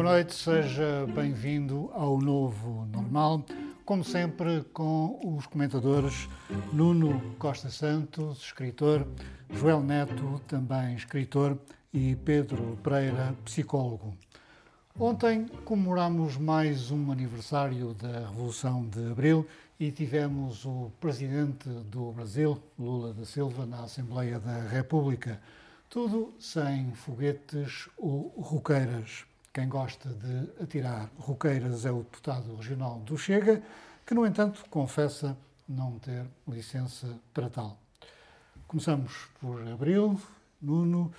Boa noite, seja bem-vindo ao novo normal. Como sempre, com os comentadores Nuno Costa Santos, escritor, Joel Neto, também escritor, e Pedro Pereira, psicólogo. Ontem comemorámos mais um aniversário da Revolução de Abril e tivemos o presidente do Brasil, Lula da Silva, na Assembleia da República. Tudo sem foguetes ou roqueiras. Quem gosta de atirar roqueiras é o deputado regional do Chega, que, no entanto, confessa não ter licença para tal. Começamos por Abril. Nuno,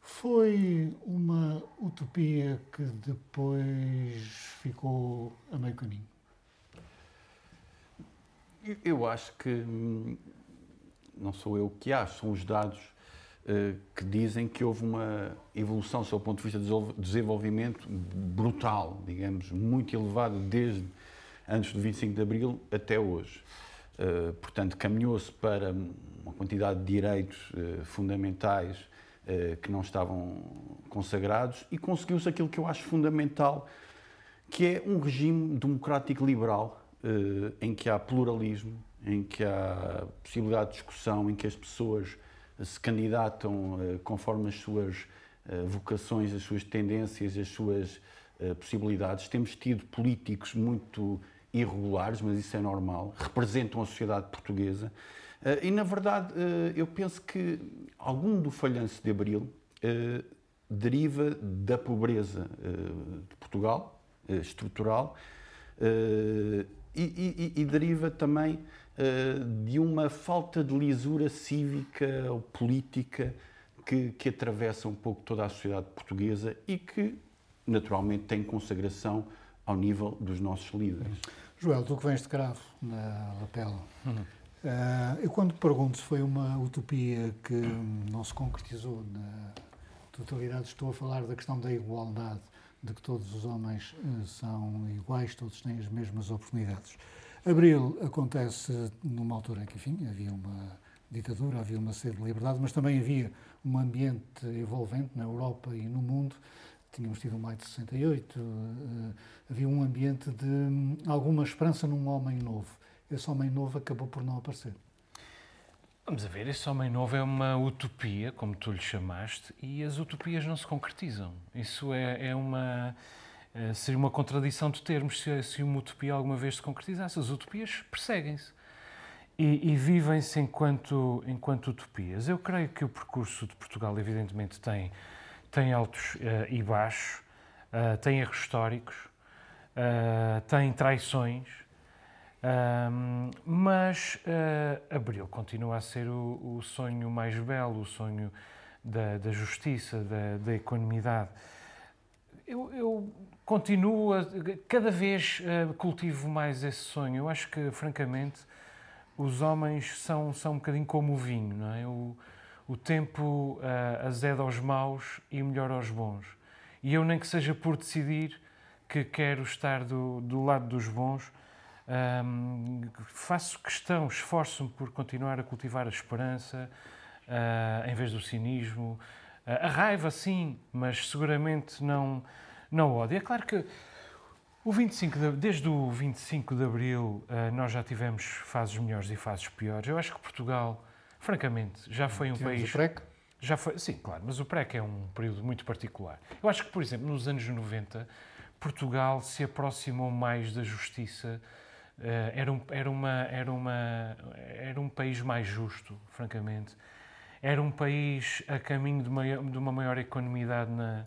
foi uma utopia que depois ficou a meio caminho? Eu acho que hum, não sou eu que acho, são os dados que dizem que houve uma evolução, sob o ponto de vista de desenvolvimento, brutal, digamos, muito elevada desde antes do 25 de Abril até hoje. Uh, portanto, caminhou-se para uma quantidade de direitos uh, fundamentais que não estavam consagrados e conseguiu-se aquilo que eu acho fundamental, que é um regime democrático liberal em que há pluralismo, em que há possibilidade de discussão, em que as pessoas se candidatam eh, conforme as suas eh, vocações, as suas tendências, as suas eh, possibilidades. Temos tido políticos muito irregulares, mas isso é normal, representam a sociedade portuguesa. E, na verdade, eu penso que algum do falhanço de Abril deriva da pobreza de Portugal, estrutural, e, e, e deriva também de uma falta de lisura cívica ou política que, que atravessa um pouco toda a sociedade portuguesa e que, naturalmente, tem consagração ao nível dos nossos líderes. Joel, tu que vens de cravo na lapela, uhum. uh, eu quando pergunto se foi uma utopia que não se concretizou na totalidade, estou a falar da questão da igualdade, de que todos os homens uh, são iguais, todos têm as mesmas oportunidades. Abril acontece numa altura em que, enfim, havia uma ditadura, havia uma sede de liberdade, mas também havia um ambiente envolvente na Europa e no mundo. Tínhamos tido o maio de 68, uh, havia um ambiente de um, alguma esperança num homem novo. Esse homem novo acabou por não aparecer. Vamos a ver, esse homem novo é uma utopia, como tu lhe chamaste, e as utopias não se concretizam. Isso é, é uma eh, seria uma contradição de termos se, se uma utopia alguma vez se concretizasse. As utopias perseguem-se e, e vivem-se enquanto, enquanto utopias. Eu creio que o percurso de Portugal, evidentemente, tem, tem altos uh, e baixos, uh, tem erros históricos, tem traições, mas Abril continua a ser o, o, sonho mais belo, o sonho da, da justiça, da, da. Eu, eu continuo, a, cada vez uh, cultivo mais esse sonho. Eu acho que, francamente, os homens são, são um bocadinho como o vinho, não é? O, o tempo uh, azeda aos maus e melhor aos bons. E eu, nem que seja por decidir que quero estar do, do lado dos bons, um, ehm, faço questão, esforço-me por continuar a cultivar a esperança uh, em vez do cinismo. A raiva, sim, mas seguramente não não ódio. É claro que o 25 de, desde o 25 de Abril uh, nós já tivemos fases melhores e fases piores. Eu acho que Portugal, francamente, já foi um tivemos país... o PREC? Já foi, sim, claro, mas o PREC é um período muito particular. Eu acho que, por exemplo, nos anos 90, Portugal se aproximou mais da justiça, uh, era, um, era, uma, era, uma, era um país mais justo, francamente. Era um país a caminho de, maior, de uma maior economidade na,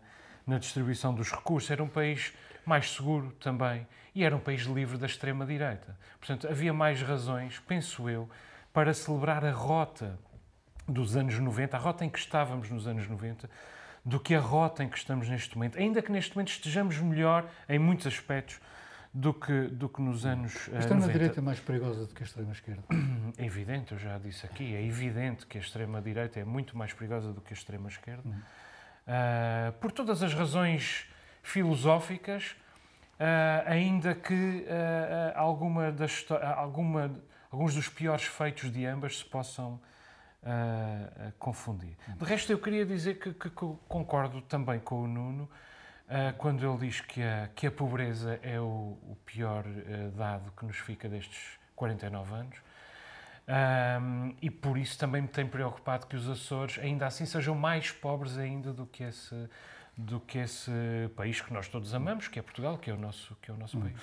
na distribuição dos recursos, era um país mais seguro também e era um país livre da extrema-direita. Portanto, havia mais razões, penso eu, para celebrar a rota dos anos 90, a rota em que estávamos nos anos 90, do que a rota em que estamos neste momento. Ainda que neste momento estejamos melhor em muitos aspectos do que, do que nos anos a extrema-direita é mais perigosa do que a extrema-esquerda? É evidente, eu já disse aqui, é evidente que a extrema-direita é muito mais perigosa do que a extrema-esquerda. Hum. Uh, por todas as razões filosóficas, uh, ainda que uh, alguma das, alguma, alguns dos piores feitos de ambas se possam confundir. De resto, eu queria dizer que, que, que concordo também com o Nuno quando ele diz que a, que a pobreza é o, o pior dado que nos fica destes 49 anos. Um, e por isso também me tem preocupado que os Açores ainda assim sejam mais pobres ainda do que esse do que esse país que nós todos amamos, que é Portugal, que é o nosso que é o nosso hum. país.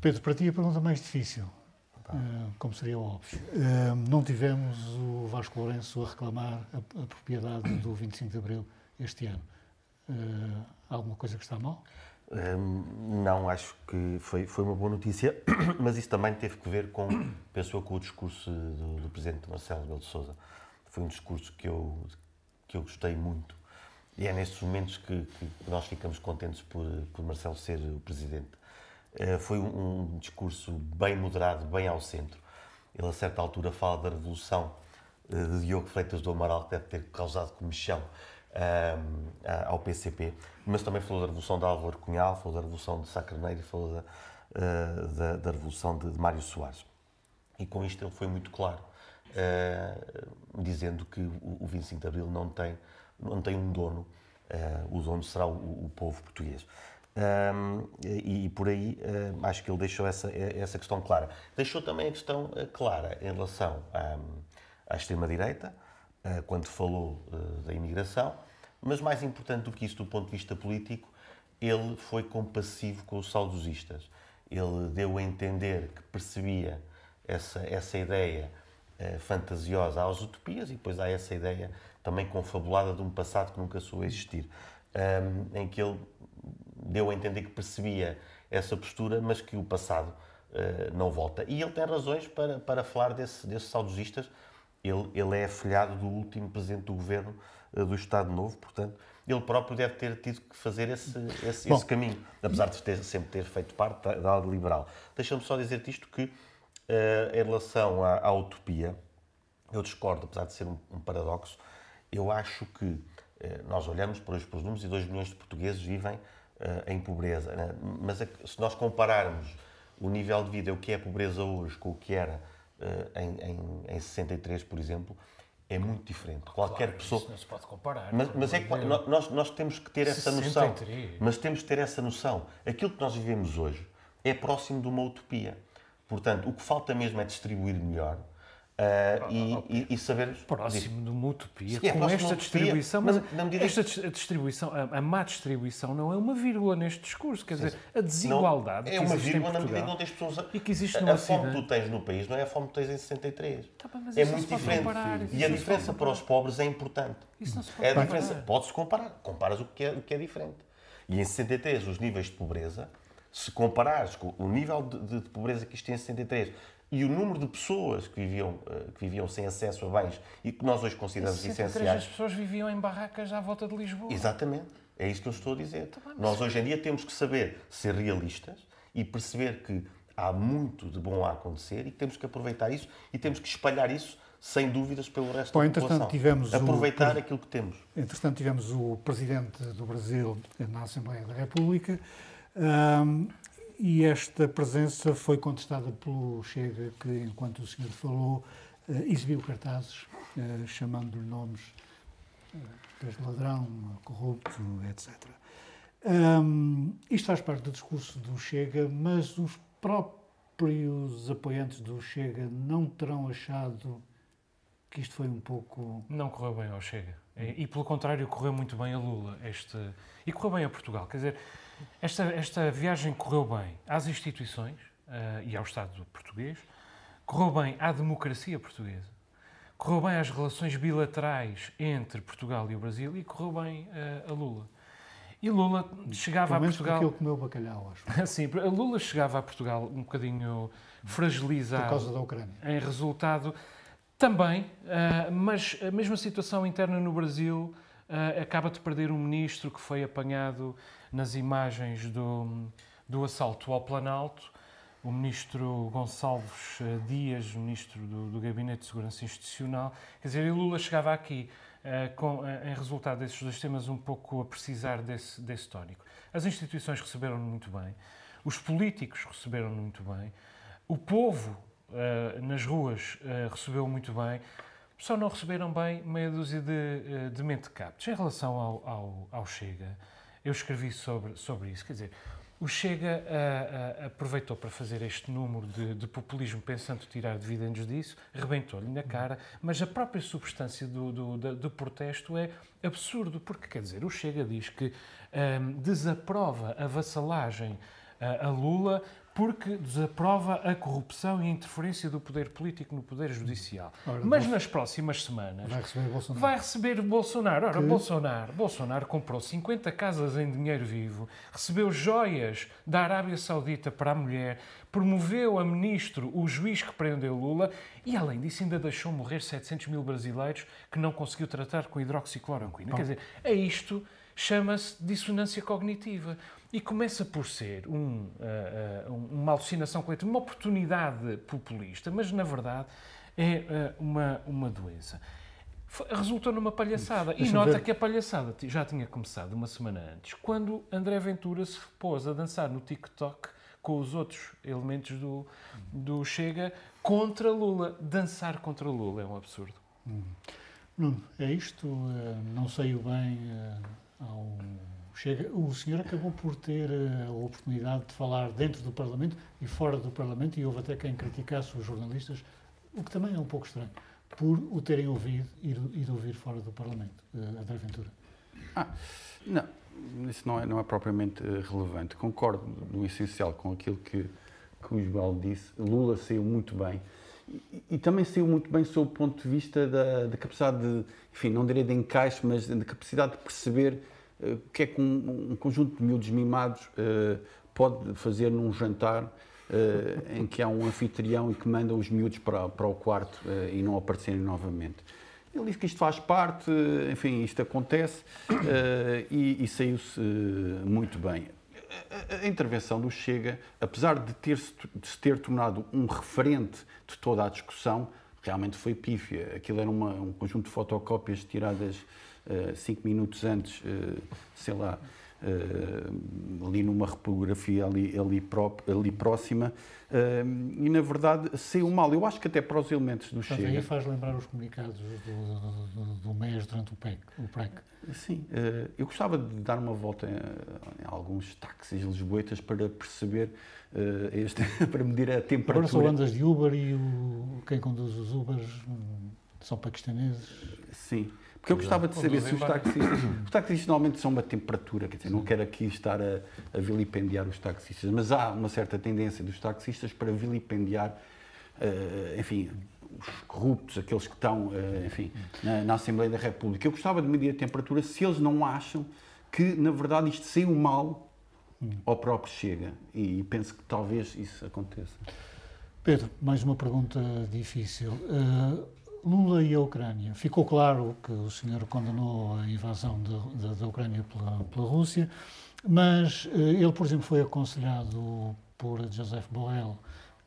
Pedro, para ti a pergunta mais difícil, uh, como seria óbvio, uh, não tivemos o Vasco Lourenço a reclamar a, a propriedade do 25 de Abril este ano. Uh, alguma coisa que está mal? Um, não, acho que foi, foi uma boa notícia, mas isso também teve que ver com, pensou com o discurso do, do Presidente Marcelo Rebelo de Sousa. Foi um discurso que eu, que eu gostei muito e é nestes momentos que, que nós ficamos contentes por, por Marcelo ser o Presidente. Uh, foi um, um, discurso bem moderado, bem ao centro. Ele, a certa altura, fala da revolução uh, de Diogo Freitas do Amaral, que deve ter causado comichão ao PCP, mas também falou da Revolução de Álvaro Cunhal, falou da Revolução de Sá falou da, uh, da, da, Revolução de, de, Mário Soares. E com isto ele foi muito claro, uh, dizendo que o, o 25 de Abril não tem, não tem um dono, uh, o dono será o, o povo português. Um, e, e, por aí acho que ele deixou essa, essa questão clara. Deixou também a questão clara em relação à, à extrema-direita, quando falou da imigração, mas mais importante do que isso, do ponto de vista político, ele foi compassivo com os saudosistas. Ele deu a entender que percebia essa, essa ideia eh, fantasiosa às utopias e depois há essa ideia também confabulada de um passado que nunca soube existir, um, em que ele deu a entender que percebia essa postura, mas que o passado não volta. E ele tem razões para, para falar desse, desses saudosistas. Ele, ele é afilhado do último presidente do governo eh, do Estado Novo, portanto, ele próprio deve ter tido que fazer esse, esse, esse caminho, apesar de ter, sempre ter feito parte da, da ala liberal. Deixa-me só dizer-te isto que, uh, em relação à, à, utopia, eu discordo, apesar de ser um, um paradoxo, eu acho que uh, nós olhamos para os, para os números e 2 milhões de portugueses vivem uh, em pobreza, né? mas a, se nós compararmos o nível de vida, o que é a pobreza hoje com o que era em, em, em 63, por exemplo, é muito diferente. Qualquer claro, pessoa. Isso não se pode comparar. Mas, mas é que nós, nós temos que ter essa 63. noção. Mas temos que ter essa noção. Aquilo que nós vivemos hoje é próximo de uma utopia. Portanto, o que falta mesmo é distribuir melhor Uh, e, e, e, saber. Próximo de uma utopia, Sim, é com esta distribuição, mas esta distribuição, a, a, má distribuição não é uma vírgula neste discurso, quer dizer, a desigualdade. Não, é uma vírgula na medida que não tens pessoas. E que existe a, a fome que tu tens no país não é a fome que tens em 63. Tá é muito diferente. Comparar, e a diferença para os pobres é importante. Isso não se pode é a diferença. Pode-se comparar. Comparas o que, é, o que é diferente. E em 63, os níveis de pobreza, se comparares com o nível de, de pobreza que isto tem em 63 e o número de pessoas que viviam, eh, que viviam sem acesso a bens e que nós hoje consideramos essenciais. As pessoas viviam em barracas à volta de Lisboa. Exatamente. É isso que eu estou a dizer. Bem, nós hoje em dia temos que saber ser realistas e perceber que há muito de bom a acontecer e que temos que aproveitar isso e temos que espalhar isso sem dúvidas pelo resto Bom, da população. Tivemos aproveitar o, aquilo que temos. Entretanto, tivemos o Presidente do Brasil na Assembleia da República um, e esta presença foi contestada pelo Chega, que, enquanto o senhor falou, uh, exibiu cartazes uh, chamando-lhe nomes uh, desde ladrão, corrupto, etc. Um, isto faz parte do discurso do Chega, mas os próprios apoiantes do Chega não terão achado que isto foi um pouco. Não correu bem ao Chega. E, e pelo contrário, correu muito bem a Lula. Este, e correu bem a Portugal. Quer dizer, esta, esta viagem correu bem às instituições uh, e ao Estado português, correu bem à democracia portuguesa, correu bem às relações bilaterais entre Portugal e o Brasil e correu bem uh, a Lula. E Lula chegava a Portugal. Porque ele comeu bacalhau, acho. Sim, Lula chegava a Portugal um bocadinho fragilizado. Por causa da Ucrânia. Em resultado, também, uh, mas a mesma situação interna no Brasil uh, acaba de perder um ministro que foi apanhado nas imagens do, do assalto ao Planalto, o ministro Gonçalves eh, Dias, ministro do, do Gabinete de Segurança Institucional. Quer dizer, e Lula chegava aqui, uh, com, uh, em resultado desses dois temas, um pouco a precisar desse, desse tónico. As instituições receberam-no muito bem, os políticos receberam-no muito bem, o povo nas ruas recebeu muito bem, só não receberam bem meia dúzia de, de mentecaptos. Em relação ao, ao, ao Chega, eu escrevi sobre, sobre isso. Quer dizer, o Chega uh, uh, aproveitou para fazer este número de, de, populismo pensando tirar dividendos disso, rebentou-lhe na cara, mas a própria substância do, do, do, do, protesto é absurdo, porque quer dizer, o Chega diz que um, desaprova a vassalagem a Lula porque desaprova a corrupção e a interferência do poder político no poder judicial. Ora, Mas nas próximas semanas vai receber Bolsonaro. Vai receber Bolsonaro. Ora, que? Bolsonaro, Bolsonaro comprou 50 casas em dinheiro vivo, recebeu joias da Arábia Saudita para a mulher, promoveu a ministro o juiz que prendeu Lula e, além disso, ainda deixou morrer 700 mil brasileiros que não conseguiu tratar com hidroxicloroquina. Quer dizer, é isto chama-se dissonância cognitiva. E começa por ser um, uh, uh, uma alucinação coletiva, uma oportunidade populista, mas na verdade é uh, uma, uma doença. Resultou numa palhaçada. E nota ver. que a palhaçada já tinha começado uma semana antes, quando André Ventura se pôs a dançar no TikTok com os outros elementos do, do Chega contra Lula. Dançar contra Lula é um absurdo. Hum. Nuno, é isto? Não sei bem ao Chega. O senhor acabou por ter eh, a oportunidade de falar dentro do Parlamento e fora do Parlamento, e houve até quem criticasse os jornalistas, o que também é um pouco estranho, por o terem ouvido e de ouvir fora do Parlamento, uh, André Ventura. Ah, não, isso não é, não é propriamente eh, relevante. Concordo no essencial com aquilo que, que o Joel disse. Lula saiu muito bem. E, e, também saiu muito bem sob o ponto de vista da, da capacidade de, enfim, não direi de encaixe, mas da capacidade de perceber eh, o que é que um, um conjunto de miúdos mimados uh, pode fazer num jantar uh, em que há um anfitrião e que manda os miúdos para, para o quarto e não aparecerem novamente. Ele disse que isto faz parte, enfim, isto acontece e, e saiu-se muito bem. A, intervenção do Chega, apesar de, ter -se, de se ter tornado um referente de toda a discussão, realmente foi pífia. Aquilo era uma, um conjunto de fotocópias tiradas cinco minutos antes, uh, sei lá, uh, ali numa repografia ali, ali, pró ali próxima, e na verdade saiu mal. Eu acho que até para os elementos do Portanto, Chega... aí faz lembrar os comunicados do, do, do MES durante o PEC. O PREC. Sim, eu gostava de dar uma volta em, em alguns táxis lisboetas para perceber este, para medir a temperatura. Agora são andas de Uber e o, quem conduz os Ubers hum, são paquistaneses. Sim. Porque eu gostava de saber se os taxistas. Os taxistas normalmente são uma temperatura, quer dizer, não quero aqui estar a, a, vilipendiar os taxistas, mas há uma certa tendência dos taxistas para vilipendiar, uh, enfim, os corruptos, aqueles que estão, uh, enfim, na, na, Assembleia da República. Eu gostava de medir a temperatura se eles não acham que, na verdade, isto saiu mal ao próprio Chega. E penso que talvez isso aconteça. Pedro, mais uma pergunta difícil. Uh, Lula e a Ucrânia. Ficou claro que o senhor condenou a invasão da Ucrânia pela, pela Rússia, mas eh, ele, por exemplo, foi aconselhado por Joseph Borrell,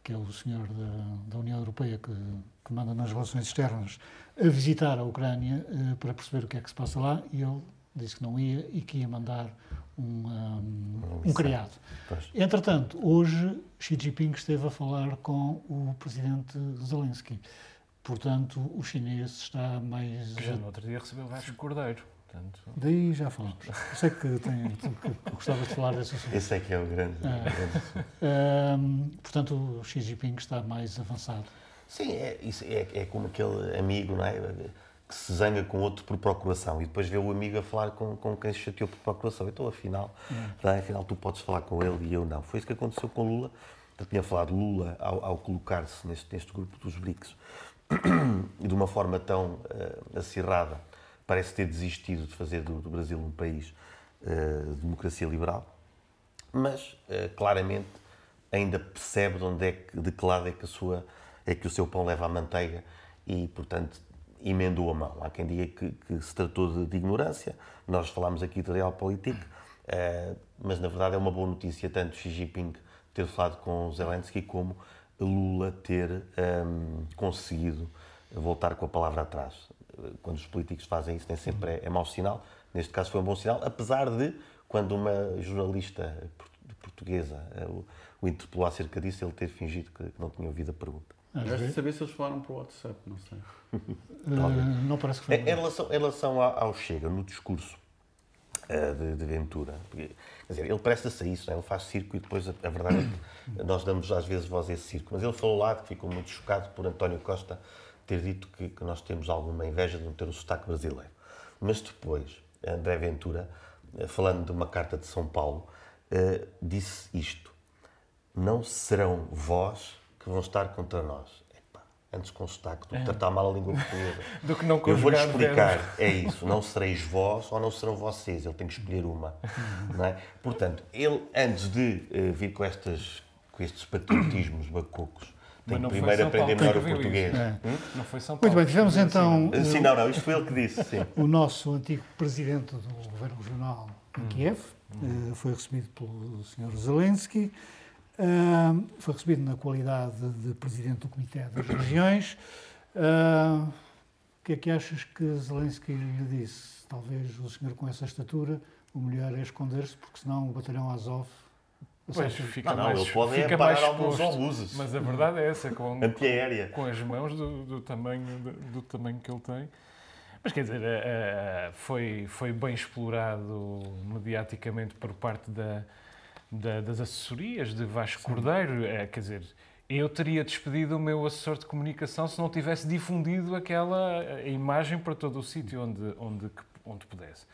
que é o senhor da, da União Europeia que, que, manda nas relações externas, a visitar a Ucrânia eh, para perceber o que é que se passa lá e ele disse que não ia e que ia mandar um, um, um criado. Entretanto, hoje Xi Jinping esteve a falar com o presidente Zelensky. Portanto, o chinês está mais. Que já no outro dia recebeu Vasco Cordeiro. Portanto... Daí já falamos. Eu sei que, tem, que gostavas de falar desse assunto. Esse é que é o grande. Ah, portanto, o Xi Jinping está mais avançado. Sim, é, isso é, é como aquele amigo, não é? Que se zanga com outro por procuração e depois vê o amigo a falar com, com quem se chateou por procuração. Então, afinal, hum. afinal, tu podes falar com ele e eu não. Foi isso que aconteceu com Lula. Eu tinha falado Lula ao, ao colocar-se neste, neste grupo dos BRICS e de uma forma tão uh, acirrada, parece ter desistido de fazer do, do Brasil um país uh, de democracia liberal, mas uh, claramente ainda percebe de onde é que, de que lado é que, a sua, é que o seu pão leva a manteiga e, portanto, emendou a mão. Há quem diga que, que se tratou de, de, ignorância, nós falámos aqui de realpolitik, uh, mas na verdade é uma boa notícia tanto Xi Jinping ter falado com Zelensky como Lula ter um, conseguido voltar com a palavra atrás. Quando os políticos fazem isso, nem sempre é, é mau sinal. Neste caso foi um bom sinal, apesar de, quando uma jornalista portuguesa eh, o, o interpelou acerca disso, ele ter fingido que não tinha ouvido a pergunta. Resta saber se eles falaram para o WhatsApp, não sei. uh, não parece que foi. Em relação, em relação ao Chega, no discurso, uh, de, de, Ventura. Porque, quer dizer, ele presta-se a isso, é? ele faz circo e depois a, a, verdade é nós damos às vezes voz a esse circo. Mas ele falou lá que ficou muito chocado por António Costa ter dito que, que nós temos alguma inveja de não ter o sotaque brasileiro. Mas depois, André Ventura, uh, falando de uma carta de São Paulo, uh, disse isto: Não serão vós que vão estar contra nós antes com sotaque do que tratar mal a língua portuguesa. do que não Eu vou-lhe explicar, é isso, não sereis vós ou não serão vocês, ele tem que escolher uma. Não é? Portanto, ele, antes de uh, vir com, estas, com estes patriotismos bacocos, tem que primeiro aprender melhor o português. É. Hum? Não foi São Paulo. Muito bem, tivemos então... O, sim, não, não, isto foi ele que disse, sim. O nosso antigo presidente do governo regional em hum. Kiev, hum. uh, foi recebido pelo Sr. Zelensky, Uh, foi recebido na qualidade de presidente do Comitê das Regiões. Uh, o que é que achas que Zelensky lhe disse? Talvez o senhor com essa estatura, o melhor é esconder-se, porque senão o batalhão Azov Pois, fica não, mais, não, ele pode fica é mais alguns obuses. Mas a verdade é essa, com, Antiaérea. com as mãos do, do tamanho, do, do, tamanho que ele tem. Mas quer dizer, uh, foi, foi bem explorado mediaticamente por parte da, da, das assessorias de Vasco Sim. Cordeiro. É, quer dizer, eu teria despedido o meu assessor de comunicação se não tivesse difundido aquela eh, imagem para todo o sítio onde, onde, onde pudesse.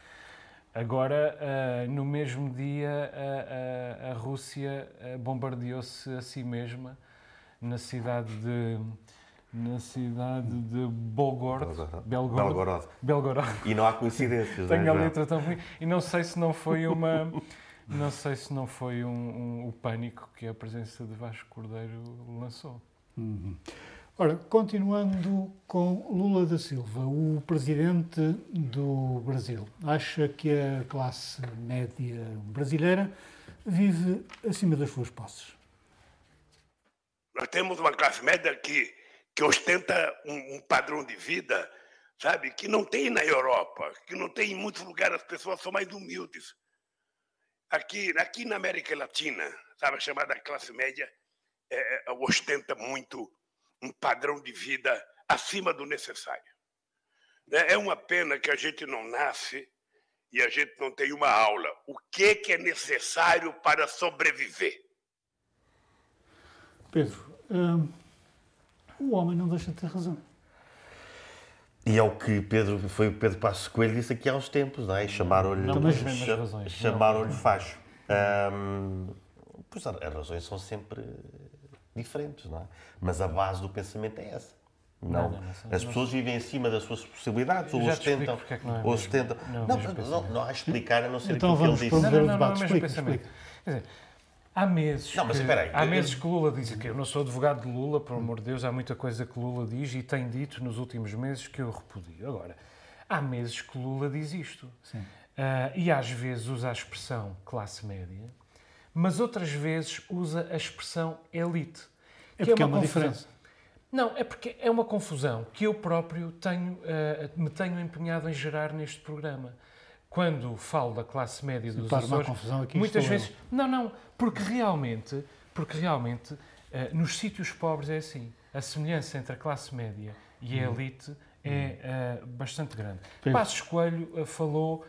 Agora, uh, no mesmo dia, a, a, a Rússia eh, bombardeou-se a si mesma na cidade de na cidade de Belgorod. Belgorod. Belgorod. Belgorod. E não há coincidências. Tenho é, a letra tão ruim. E não sei se não foi uma não sei se não foi um, um, o pânico que a presença de Vasco Cordeiro lançou. Uhum. Ora, continuando com Lula da Silva, o presidente do Brasil, acha que a classe média brasileira vive acima das suas posses? Nós temos uma classe média que, que ostenta um, um padrão de vida, sabe, que não tem na Europa, que não tem em muitos lugares, as pessoas são mais humildes aqui, aqui na América Latina, sabe, a chamada classe média é, é, ostenta muito um padrão de vida acima do necessário. É, é uma pena que a gente não nasce e a gente não tem uma aula. O que, que é necessário para sobreviver? Pedro, hum, o homem não deixa de ter razão. E é o que Pedro, foi o Pedro Passos Coelho disse aqui há uns tempos, não é? Chamaram-lhe chamaram facho. Um, pois as razões são sempre diferentes, não é? Mas a base do pensamento é essa. Não, não, não as pessoas vivem acima das suas possibilidades, ou ostentam. É não, é ou ostentam. Não, não, não, há explicar a não ser então aquilo que ele disse. Não, não, não, não, é o mesmo pensamento. Quer dizer, Há meses, não, mas, que, aí, há meses que Lula diz que eu não sou advogado de Lula, por amor de Deus, há muita coisa que Lula diz e tem dito nos últimos meses que eu repudio. Agora, há meses que Lula diz isto. Uh, e às vezes usa a expressão classe média, mas outras vezes usa a expressão elite. É porque é uma, é uma diferença. Não, é porque é uma confusão que eu próprio tenho, uh, me tenho empenhado em gerar neste programa quando falo da classe média dos Açores, muitas vezes... Eu. Não, não, porque realmente, porque realmente uh, nos sítios pobres é assim. A semelhança entre a classe média e a uhum. elite é uh, bastante grande. Penso. Passos Coelho uh, falou...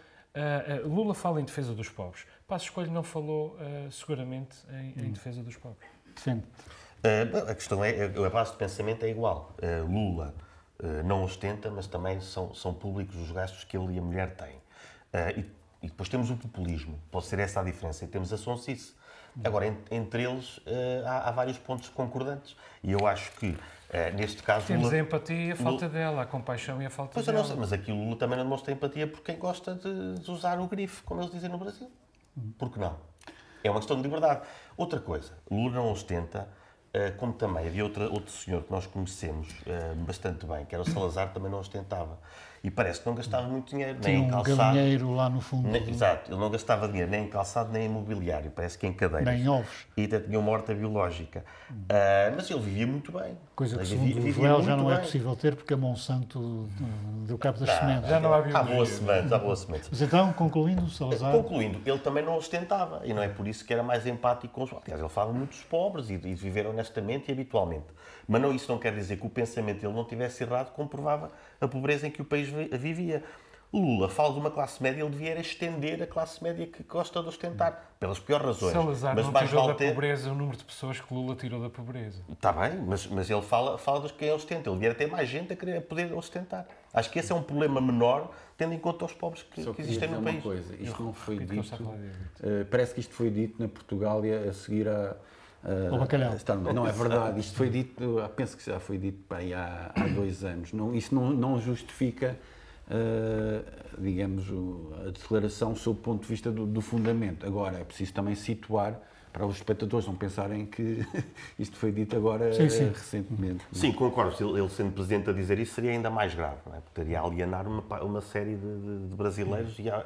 Lula fala em defesa dos pobres. Passos Coelho não falou seguramente em, em, hum. defesa dos pobres. Defende. a questão é, a base de pensamento é igual. Lula não ostenta, mas também são, são públicos os gastos que ele e a mulher têm. Uh, e, e, depois temos o populismo, pode ser essa a diferença, e temos a sonsice. Agora, entre eles, uh, há, há, vários pontos concordantes. E eu acho que, uh, neste caso. Temos Lula, a empatia e a falta Lula, dela, a compaixão e a falta pois dela. Pois mas aqui o Lula também não demonstra empatia por quem gosta de, de usar o grife, como eles dizem no Brasil. Por que não? É uma questão de liberdade. Outra coisa, Lula não ostenta, como também havia outra, outro senhor que nós conhecemos bastante bem, que era o Salazar, também não ostentava e parece que não gastava muito dinheiro, Tinha nem em calçado. um galinheiro lá no fundo. Nem, exato, ele não gastava dinheiro nem em calçado nem em mobiliário, parece que em cadeiras. Nem em ovos. E até tinha uma horta biológica. Uh, mas ele vivia muito bem. Coisa que, segundo vivia, o já não é bem. é possível ter, porque a Monsanto deu cabo das sementes. Já não há biologia. Há boas sementes, há boas sementes. Mas então, concluindo, Salazar... Concluindo, ele também não ostentava, e não é por isso que era mais empático com os... Aliás, ele falava muito dos pobres e de viver honestamente e habitualmente. Mas não, isso não quer dizer que o pensamento dele não tivesse errado, comprovava a pobreza em que o país vivia. Lula fala de uma classe média, ele devia estender a classe média que gosta de ostentar, pelas piores razões. Salazar mas não mais tirou vale da ter... pobreza o número de pessoas que Lula tirou da pobreza. Está bem, mas, mas ele fala, fala dos que ostenta. Ele devia ter mais gente a querer a poder ostentar. Acho que esse é um problema menor, tendo em conta os pobres que, que existem no uma país. coisa, isto não foi ele dito, eh, parece que isto foi dito na Portugália a seguir a... Ao bacalhau. estar- não, é verdade, isto foi dito, penso que já foi dito bem, há, há dois anos. Não, isso não, não justifica, eh, digamos, o- a declaração sob o ponto de vista do, do fundamento. Agora, é preciso também situar, para os espectadores não pensarem que isto foi dito agora Sim, sim. recentemente. Sim, concordo. Se Ele, sendo presidente a dizer isso seria ainda mais grave, não é? Porque estaria a alienar uma, uma série de, de- de brasileiros e a,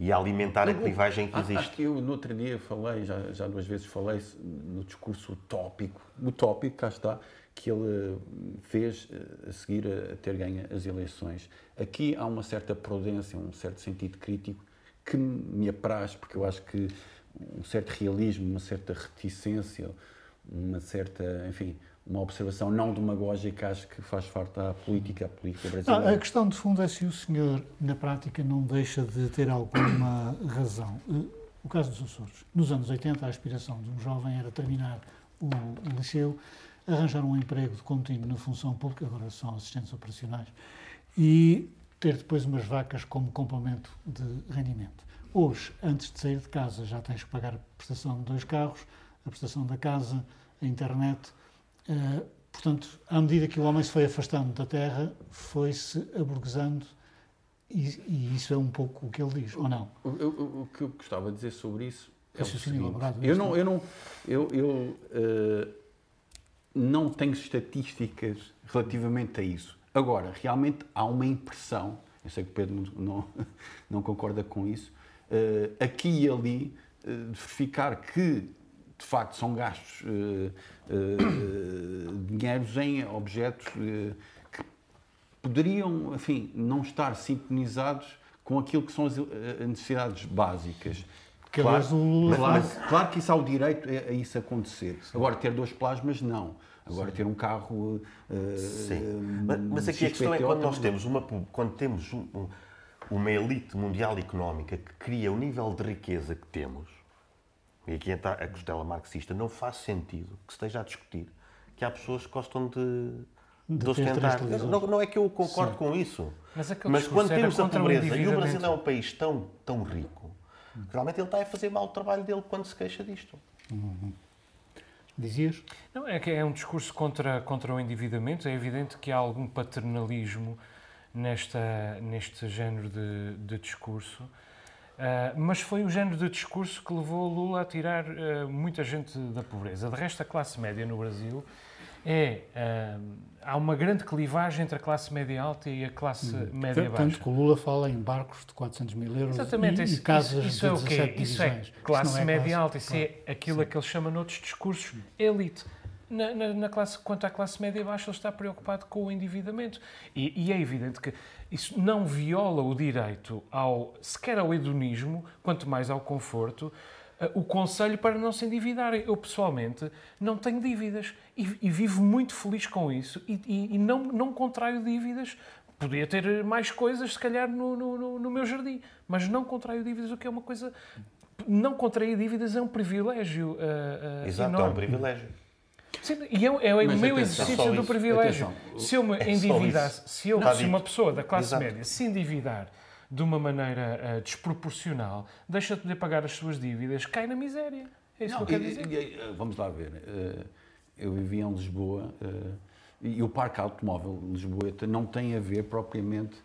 e a alimentar a clivagem que Ah, Acho existe. que eu no outro dia falei, já, já duas vezes falei no discurso utópico, utópico, cá está, que ele eh, fez eh, a seguir a, a ter ganho as eleições. Aqui há uma certa prudência, um certo sentido crítico que me apraz, porque eu acho que um certo realismo, uma certa reticência, uma certa, enfim, uma observação não demagógica, acho que faz falta à política, à política Ah, brasileira. a questão de fundo é se o senhor, na prática, não deixa de ter alguma razão. Eh, O caso dos Açores. Nos anos 80, a aspiração de um jovem era terminar o, o liceu, arranjar um emprego de contínuo na função pública, agora são assistentes operacionais, e ter depois umas vacas como complemento de rendimento. Hoje, antes de sair de casa, já tens que pagar a prestação de dois carros, a prestação da casa, a internet. Eh, portanto, à medida que o homem se foi afastando da terra, foi-se aburguesando, e, e isso é um pouco o que ele diz, ou não? O, o- o que eu gostava de dizer sobre isso é o seguinte, elaborado, eu não, eu não, eu, eu eh, não tenho estatísticas relativamente a isso. Agora, realmente há uma impressão, eu sei que o Pedro não, não, concorda com isso, eh, aqui e ali, eh, de verificar que de facto são gastos eh, eh, dinheiros em objetos eh, que poderiam, enfim, não estar sintonizados com aquilo que são as eh, necessidades básicas. Que, claro, claro que isso há o direito a, a isso acontecer. Agora, ter dois plasmas, não. Agora, ter um carro. eh, Sim. Mas, mas aqui a questão é quando nós temos uma, quando temos um- um- uma elite mundial económica que cria o nível de riqueza que temos, e aqui entra a costela marxista, não faz sentido que se esteja a discutir que há pessoas que gostam de, De de ostentar. Não, não é que eu concordo com isso. Mas Mas quando temos a pobreza e o Brasil é um país tão, tão rico, realmente ele está a fazer mal o trabalho dele quando se queixa disto. Dizias? Não, é que é um discurso contra, contra o endividamento. É evidente que há algum paternalismo nesta, neste género de, de discurso. Ah, mas foi o género de discurso que levou Lula a tirar ah, muita gente da pobreza. De resto, a classe média no Brasil é. ah, há uma grande clivagem entre a classe média alta e a classe média Tanto baixa. que o Lula fala em barcos de 400 mil euros Exatamente, e, isso, e casas isso, isso é o quê? 17 Isso é divisões. classe Isso é média classe- alta, isso é aquilo a que ele chama noutros discursos elite. Na, na- na classe, quanto à classe média baixa, ele está preocupado com o endividamento. E, e é evidente que isso não viola o direito ao, sequer ao hedonismo, quanto mais ao conforto, eh, o conselho para não se endividarem. Eu, pessoalmente, não tenho dívidas e, e vivo muito feliz com isso e, e- e não, não contraio dívidas. Podia ter mais coisas, se calhar, no, no- no- meu jardim, mas não contraio dívidas, o que é uma coisa. Não contrair dívidas é um privilégio. eh, eh, Exato, é enorme. um privilégio. Sim, e é, é o Mas meu atenção, exercício do privilégio. Atenção, Se eu me é endividasse, se eu, se uma pessoa da classe Exato. média se endividar de uma maneira eh, desproporcional, deixa de poder pagar as suas dívidas, cai na miséria. É isso Não, que eu quero e- dizer. e- e- vamos lá ver. eh, Eu vivia em Lisboa eh, e o parque automóvel de Lisboa não tem a ver propriamente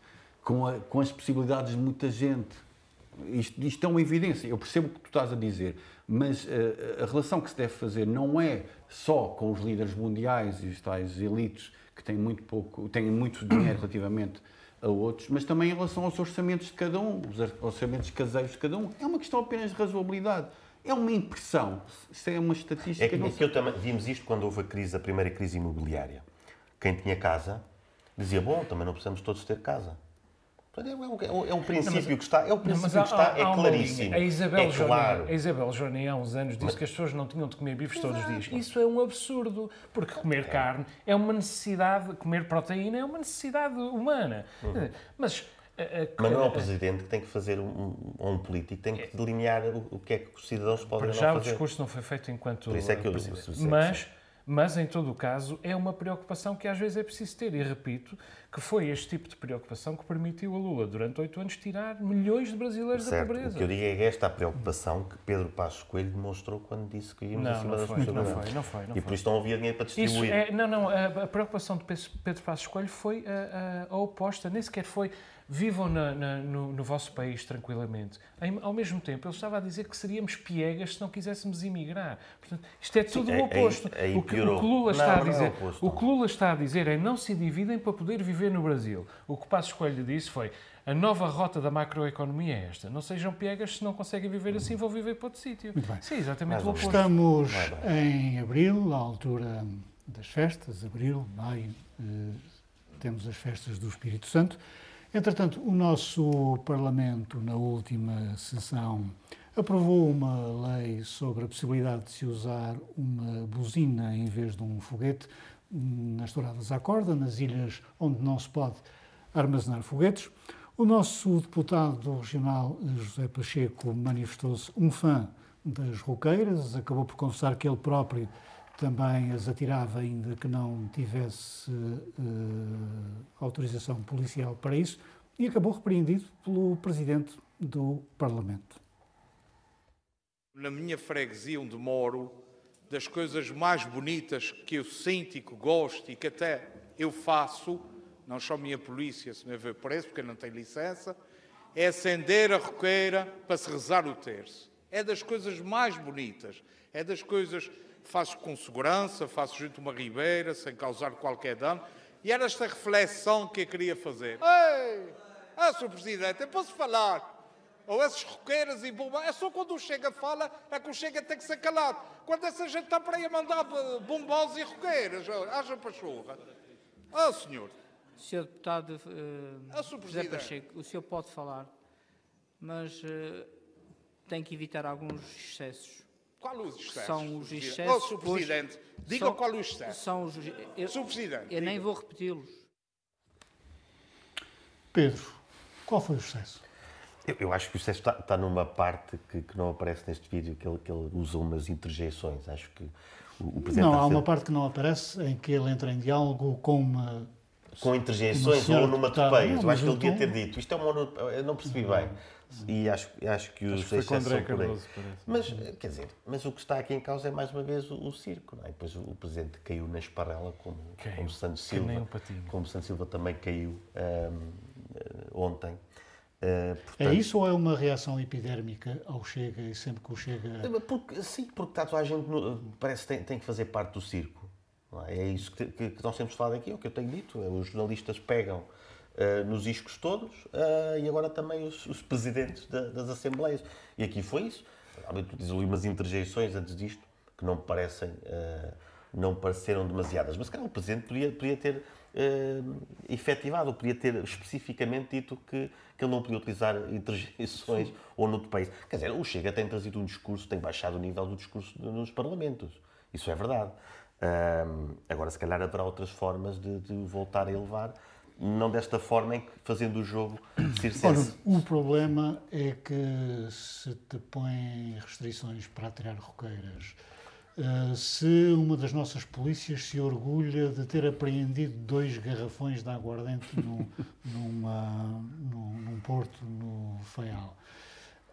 com, a- com as possibilidades de muita gente. Isto, isto é uma evidência. Eu percebo o que tu estás a dizer, mas eh, a relação que se deve fazer não é só com os líderes mundiais e os tais elites que têm muito pouco, têm muito dinheiro relativamente a outros, mas também em relação aos orçamentos de cada um, os orçamentos caseiros de cada um. É uma questão apenas de razoabilidade. É uma impressão. Isso é uma estatística. É que, é que eu também vimos isto quando houve a crise, a primeira crise imobiliária. Quem tinha casa dizia, bom, também não precisamos todos ter casa. É um, é um- é princípio que está, é um Não, princípio mas que há- está, há- é há claríssimo. A Isabel, é claro. a Isabel Jornet há uns anos disse que as pessoas não tinham de comer bifes todos os dias. Isso é um absurdo, porque comer carne é uma necessidade, comer proteína é uma necessidade humana. Uhum. Mas Mas não é o Presidente que tem que fazer, um, ou um político, tem que delinear o, que é que os cidadãos podem Para já o discurso não foi feito enquanto Por isso é que eu, Presidente. Mas mas, em todo o caso, é uma preocupação que às vezes é preciso ter. E repito que foi este tipo de preocupação que permitiu a Lula, durante oito anos, tirar milhões de brasileiros certo. da pobreza. O que eu digo é esta a preocupação que Pedro Passos Coelho demonstrou quando disse que íamos não, acima não das foi, não foi, não foi, não E por isso não havia dinheiro para distribuir. É, não, não. A, a, preocupação de Pedro Passos Coelho foi a, a, a oposta. Nem sequer foi vivam na, na, no, no, vosso país tranquilamente. Ao mesmo tempo, ele estava a dizer que seríamos piegas se não quiséssemos emigrar. Portanto, isto é tudo Sim, o oposto. Aí, aí o, que, o, que, Lula está não, a dizer, é o, o que Lula está a dizer é não se dividem para poder viver no Brasil. O que Passos Coelho disse foi a nova rota da macroeconomia é esta. Não sejam piegas se não conseguem viver assim, vão viver para outro sítio. Muito bem. Sim, exatamente o oposto. Estamos em abril, à altura das festas, abril, maio, eh, temos as festas do Espírito Santo. Entretanto, o nosso Parlamento, na última sessão, aprovou uma lei sobre a possibilidade de se usar uma buzina em vez de um foguete nas touradas à corda, nas ilhas onde não se pode armazenar foguetes. O nosso deputado regional, José Pacheco, manifestou-se um fã das roqueiras, acabou por confessar que ele próprio também as atirava, ainda que não tivesse uh, autorização policial para isso, e acabou repreendido pelo Presidente do Parlamento. Na minha freguesia onde moro, das coisas mais bonitas que eu sinto e que gosto e que até eu faço, não só minha polícia se me vê preso porque não tenho licença, é acender a roqueira para se rezar o terço. É das coisas mais bonitas, é das coisas faço com segurança, faço junto a uma ribeira, sem causar qualquer dano. E era esta reflexão que eu queria fazer. Ei! Ah, Sr. Presidente, eu posso falar. Ou essas roqueiras e bombas. É só quando o Chega fala, é que o Chega tem que ser calado. Quando essa gente está para aí a mandar bombons e roqueiras, haja pachorra. Ah, senhor. Senhor Deputado uh, ah, José Pacheco, o senhor pode falar, mas uh, tem que evitar alguns excessos. Qual os excessos? São os excessos. Oh, Sr. Presidente, diga qual os excessos. São os, eu, Sr. Presidente. Eu diga. nem vou repeti-los. Pedro, qual foi o sucesso? Eu, eu acho que o sucesso está, está numa parte que, que, não aparece neste vídeo, que ele, que ele usa umas interjeições. Acho que o, o Presidente. Não, há uma parte que não aparece em que ele entra em diálogo com uma. Com interjeições ou numa topeias. Eu acho que ele devia ter dito. Isto é uma. Eu não percebi não. bem. E acho, acho que os acho excessos são por aí. Mas, quer dizer, mas o que está aqui em causa é mais uma vez o, o circo, não é? Depois o, o Presidente caiu na esparela, como, como Santos Silva. Um como Santos Silva também caiu um, ontem. Uh, portanto, é isso ou é uma reação epidérmica ao Chega e sempre que o Chega. Porque, sim, porque está toda a gente no, parece que tem, tem, que fazer parte do circo. É? é? isso que, que, que, nós temos falado aqui, é o que eu tenho dito. É, os jornalistas pegam uh, nos iscos todos uh, e agora também os, os presidentes da, das Assembleias. E aqui foi isso. Realmente tu dizes ali umas interjeições antes disto que não parecem, não pareceram demasiadas. Mas, cara, o presidente podia, podia ter uh, efetivado, podia ter especificamente dito que, que ele não podia utilizar interjeições ou no país. Quer dizer, o Chega tem trazido um discurso, tem baixado o nível do discurso nos parlamentos. Isso é verdade. Uh, agora, se calhar haverá outras formas de, de, voltar a elevar, não desta forma em que fazendo o jogo circense. Ora, o problema é que se te põem restrições para atirar roqueiras, Uh, se uma das nossas polícias se orgulha de ter apreendido dois garrafões de aguardente num, numa, num, num, porto no Faial.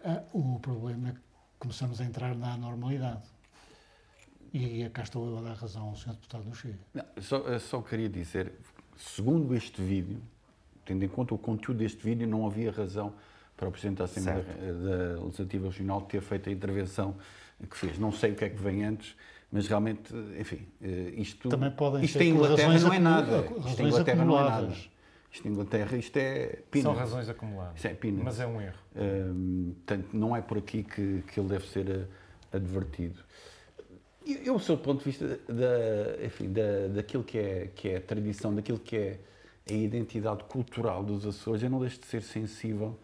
Uh, o problema é que começamos a entrar na anormalidade. E cá estou eu a dar razão ao Sr. Deputado do Chega. Não, só, só queria dizer, segundo este vídeo, tendo em conta o conteúdo deste vídeo, não havia razão para o Presidente da Assembleia da Legislativa Regional ter feito a intervenção que fez. Não sei o que é que vem antes, mas realmente, enfim, eh, isto, Também podem isto ser em Inglaterra não é nada. Isto em Inglaterra não é nada. Isto em Inglaterra, isto é pina. São razões acumuladas. Isto é pina. Mas é um erro. Um, portanto, não é por aqui que, que ele deve ser eh, advertido. Eu, do ponto de vista da, enfim, da, daquilo que é, que é a tradição, daquilo que é a identidade cultural dos Açores, eu não deixo de ser sensível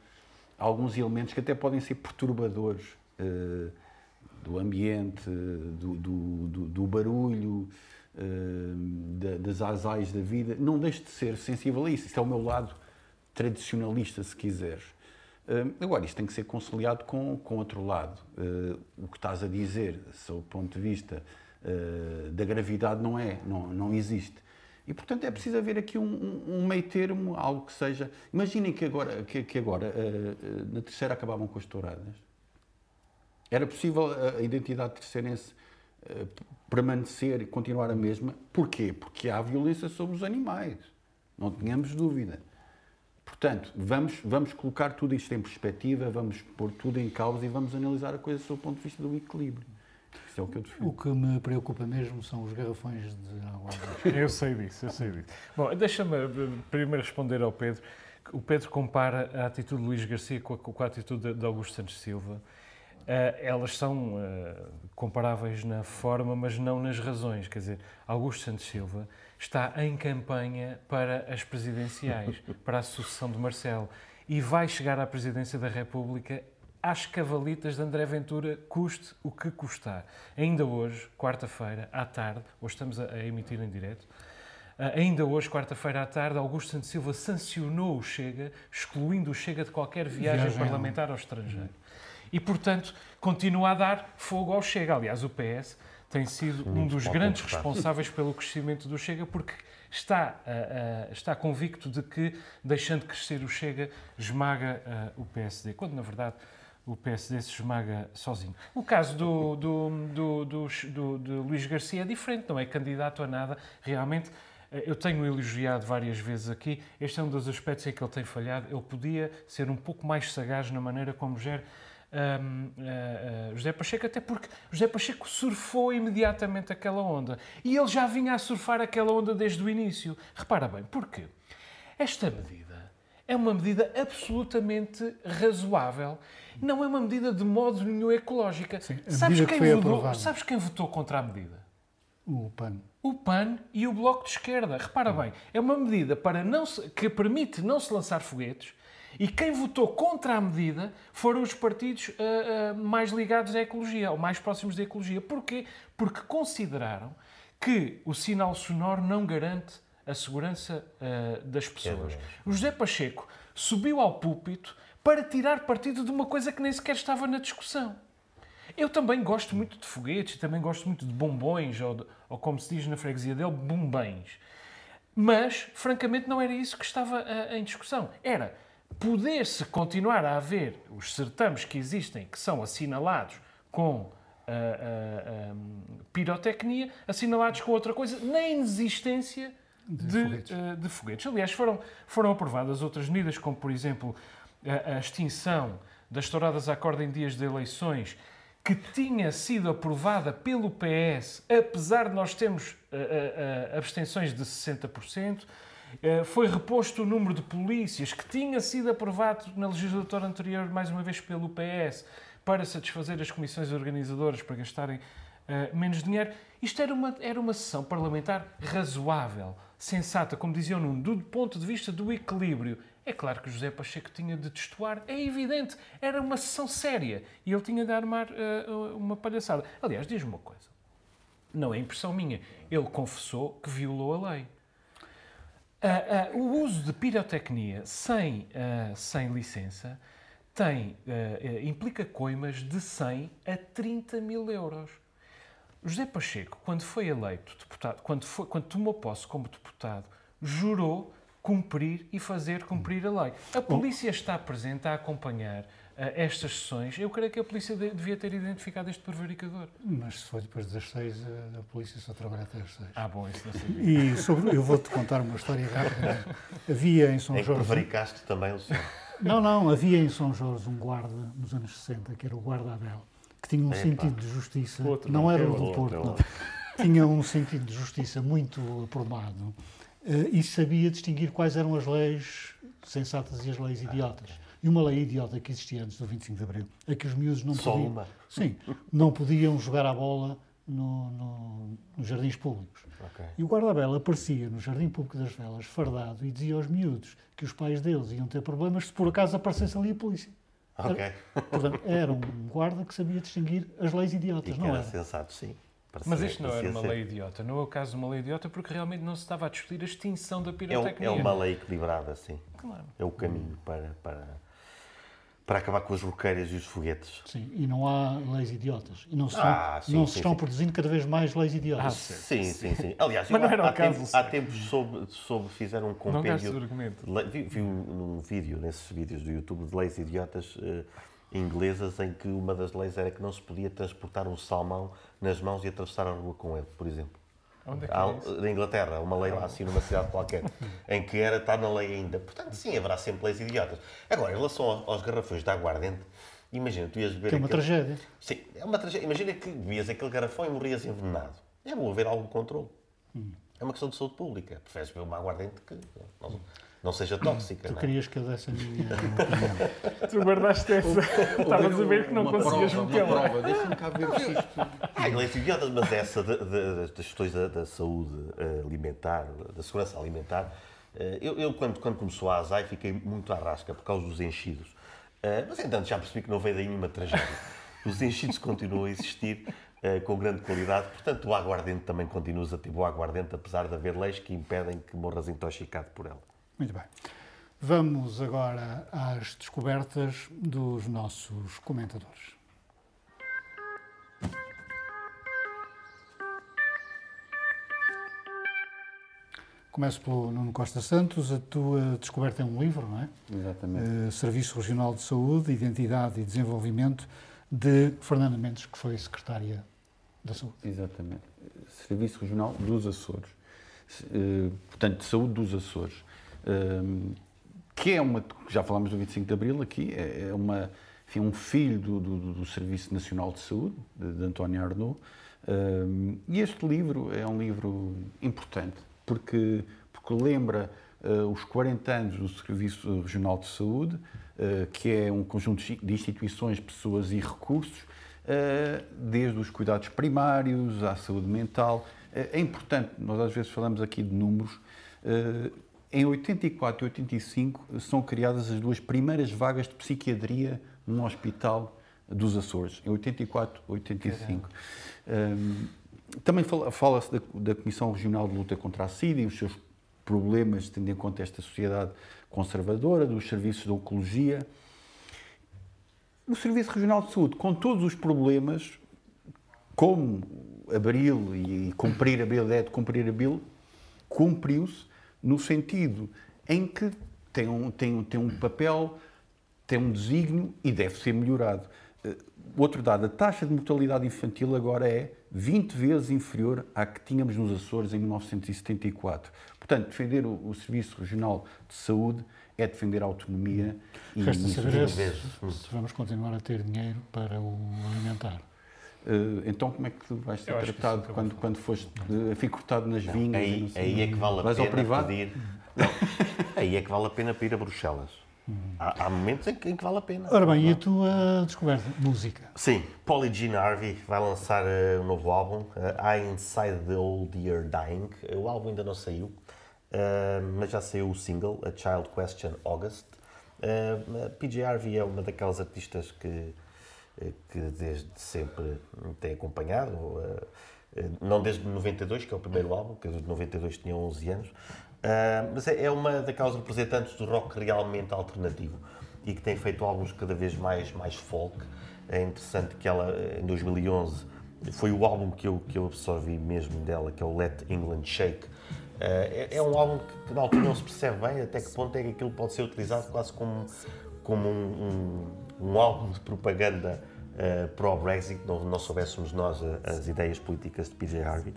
a alguns elementos que até podem ser perturbadores. Uh, do ambiente, do, do, do, do barulho, uh, das asais da vida, não deixo de ser sensível a isso. Isso é o meu lado tradicionalista, se quiseres. Agora, isto tem que ser conciliado com, com outro lado. Uh, o que estás a dizer, sob o ponto de vista uh, da gravidade, não é, não, não existe. E, portanto, é preciso haver aqui um, um meio termo, algo que seja... Imaginem que agora, que, que agora na terceira acabavam com as touradas. Era possível a identidade terceirense permanecer e continuar a mesma. Porquê? Porque há violência sobre os animais. Não tenhamos dúvida. Portanto, vamos, vamos colocar tudo isto em perspectiva, vamos pôr tudo em causa e vamos analisar a coisa sob o ponto de vista do equilíbrio. Isso é o que eu defendo. O que me preocupa mesmo são os garrafões de água. eu sei disso, eu sei disso. Bom, deixa-me eh, primeiro responder ao Pedro. O Pedro compara a atitude de Luís Garcia com a, com a atitude de Augusto Santos Silva. Uh, elas são uh, comparáveis na forma, mas não nas razões. Quer dizer, Augusto Santos Silva está em campanha para as presidenciais, para a sucessão de Marcelo, e vai chegar à presidência da República às cavalitas de André Ventura, custe o que custar. Ainda hoje, quarta-feira, à tarde, hoje estamos a, emitir em direto, ainda hoje, quarta-feira à tarde, Augusto Santos Silva sancionou o Chega, excluindo o Chega de qualquer viagem, viagem parlamentar ao estrangeiro e, portanto, continua a dar fogo ao Chega. Aliás, o PS tem sido um dos grandes responsáveis pelo crescimento do Chega, porque está, uh, uh, está convicto de que, deixando crescer o Chega, esmaga uh, o PSD, quando, na verdade, o PSD se esmaga sozinho. O caso do, do, do, do, do, do Luís Garcia é diferente, não é candidato a nada, realmente. Eu tenho elogiado várias vezes aqui, este é um dos aspectos em que ele tem falhado. Ele podia ser um pouco mais sagaz na maneira como gera um, uh, uh, José Pacheco, até porque José Pacheco surfou imediatamente aquela onda. E ele já vinha a surfar aquela onda desde o início. Repara bem, porquê? Esta medida é uma medida absolutamente razoável. Não é uma medida de modo nenhum ecológica. Sim, sabes, quem que votou, sabes quem votou contra a medida? O PAN. O PAN e o Bloco de Esquerda. Repara bem, é uma medida para não se, que permite não se lançar foguetes, e quem votou contra a medida foram os partidos uh, uh, mais ligados à ecologia, ou mais próximos da ecologia. Porquê? Porque consideraram que o sinal sonoro não garante a segurança uh, das pessoas. O José Pacheco subiu ao púlpito para tirar partido de uma coisa que nem sequer estava na discussão. Eu também gosto muito de foguetes, também gosto muito de bombons, ou, de, ou como se diz na freguesia dele, bombens. Mas, francamente, não era isso que estava em discussão. Era poder-se continuar a haver os certames que existem, que são assinalados com a, a, a, pirotecnia, assinalados com outra coisa, na inexistência de, de, foguetes. Uh, de, foguetes. Aliás, foram, foram aprovadas outras medidas, como, por exemplo, a, extinção das touradas à corda em dias de eleições, que tinha sido aprovada pelo PS, apesar de nós termos uh, uh, abstenções de 60%, eh, foi reposto o número de polícias que tinha sido aprovado na legislatura anterior, mais uma vez pelo PS, para satisfazer as comissões organizadoras para gastarem uh, menos dinheiro. Isto era uma, era uma sessão parlamentar razoável, sensata, como dizia o Nuno, do ponto de vista do equilíbrio. É claro que José Pacheco tinha de testuar, é evidente, era uma sessão séria e ele tinha de armar uh, uma palhaçada. Aliás, diz-me uma coisa, não é impressão minha, ele confessou que violou a lei. Uh, uh, o uso de pirotecnia sem, uh, sem licença tem, implica coimas de 100 a 30 mil euros. José Pacheco, quando foi eleito deputado, quando, foi, quando tomou posse como deputado, jurou cumprir e fazer cumprir a lei. A polícia está presente a acompanhar estas sessões, eu creio que a polícia devia ter identificado este prevaricador. Mas se foi depois das seis, a polícia só trabalha até às seis. Ah, bom, isso não sabia. E sobre, eu vou-te contar uma história rápida. Havia em São é Jorge... prevaricaste também o senhor. Não, não, havia em São Jorge um guarda nos anos 60, que era o guarda Abel, que tinha um Epa. sentido de justiça, outro, não, não era o do Porto, não. Tinha um sentido de justiça muito aprumado eh, e sabia distinguir quais eram as leis sensatas e as leis idiotas. E uma lei idiota que existia antes do 25 de Abril é que os miúdos não Só podiam. Uma. Sim, não podiam jogar a bola no, no, nos jardins públicos. Okay. E o guarda-bela aparecia no Jardim Público das Velas, fardado, e dizia aos miúdos que os pais deles iam ter problemas se por acaso aparecesse ali a polícia. Okay. Era, portanto, era um guarda que sabia distinguir as leis idiotas, e não era? era sensato, sim. Mas isto não era uma lei idiota, não é o caso de uma lei idiota porque realmente não se estava a discutir a extinção da pirotecnia. É, é uma lei equilibrada, sim. Claro. É o caminho para, para, para acabar com as roqueiras e os foguetes. Sim, e não há leis idiotas. E não se, ah, sim, não sim, se estão sim. produzindo cada vez mais leis idiotas. Ah, sim, sim, sim. Aliás, Mas não era há, o caso, tempos, há tempos soube, soube, fizeram um compêndio. Não vi, vi um, um, vídeo, nesses vídeos do YouTube, de leis idiotas uh, inglesas, em que uma das leis era que não se podia transportar um salmão nas mãos e atravessar a rua com ele, por exemplo. Onde é que Há, é Na Inglaterra, uma lei lá assim numa cidade qualquer, em que era, está na lei ainda. Portanto, sim, haverá sempre leis idiotas. Agora, em relação aos, garrafões de aguardente, imagina, tu ias beber. Que é uma aquele... tragédia. Sim, é uma tragédia. Imagina que bebias aquele garrafão e morrias envenenado. É bom haver algum controle. Hum. É uma questão de saúde pública. Preferes beber uma aguardente que. Não seja tóxica. Tu não é? querias que eu desse a minha opinião. tu guardaste essa. Estavas a ver que não conseguias metê-la. Deixa-me cá ver se isto. Ah, inglês idiotas, mas essa de, de, das questões da, da, saúde alimentar, da segurança alimentar, eh, eu, eu quando, quando começou a azai, fiquei muito à rasca por causa dos enchidos. Eh, mas, entanto, já percebi que não veio daí nenhuma tragédia. Os enchidos continuam a existir. Uh, com grande qualidade. Portanto, o aguardente também continuas a ter o aguardente, apesar de haver leis que impedem que morras intoxicado por ela. Muito bem. Vamos agora às descobertas dos nossos comentadores. Começo pelo Nuno Costa Santos. A tua descoberta é um livro, não é? Exatamente. Uh, Serviço Regional de Saúde, Identidade e Desenvolvimento, de Fernanda Mendes, que foi secretária da Saúde. Exatamente. Serviço Regional dos Açores. Uh, portanto, de Saúde dos Açores que é uma, já falámos do 25 de Abril aqui, é, é uma, enfim, um filho do, do, do, Serviço Nacional de Saúde, de, de António Arnaud, e este livro é um livro importante, porque, porque lembra uh, os 40 anos do Serviço Regional de Saúde, uh, que é um conjunto de instituições, pessoas e recursos, uh, desde os cuidados primários à saúde mental. é importante, nós às vezes falamos aqui de números, em 84 e 85 são criadas as duas primeiras vagas de psiquiatria num hospital dos Açores, em 84 e 85. Um, também fala-se da, da, Comissão Regional de Luta contra a SIDA e os seus problemas, tendo em conta esta sociedade conservadora, dos serviços de oncologia. O Serviço Regional de Saúde, com todos os problemas, como Abril e cumprir Abril, é de cumprir Abril, cumpriu-se no sentido em que tem um, tem, tem um papel, tem um desígnio e deve ser melhorado. Uh, outro dado, a taxa de mortalidade infantil agora é 20 vezes inferior à que tínhamos nos Açores em 1974. Portanto, defender o, o Serviço Regional de Saúde é defender a autonomia e Resta saber se, se vamos continuar a ter dinheiro para o alimentar. Uh, então como é que tu vais ser tratado quando, quando foste uh, cortado nas não, vinhas? Aí, aí é que vale a vais pena ao privado? pedir. Não, aí é que vale a pena para ir a Bruxelas. Há, há, momentos em que, em que, vale a pena. Ora bem, e a tua descoberta? Música. Sim, Polly Jean Harvey vai lançar uh, um novo álbum, uh, I Inside the Old Year Dying. O álbum ainda não saiu, uh, mas já saiu o single, A Child Question August. PJ Harvey é uma daquelas artistas que que desde sempre tem acompanhado, eh, eh, não desde 92, que é o primeiro álbum, que de 92 tinha 11 anos, eh, mas é, é uma daquelas representantes do rock realmente alternativo e que tem feito álbuns cada vez mais, mais folk. É interessante que ela, em 2011, foi o álbum que eu, que eu absorvi mesmo dela, que é o Let England Shake. É, é um álbum que, que na altura não se percebe bem até que ponto é que aquilo pode ser utilizado quase como, como um, um, um álbum de propaganda uh, pró-Brexit, não, não soubéssemos nós as ideias políticas de PJ Harvey.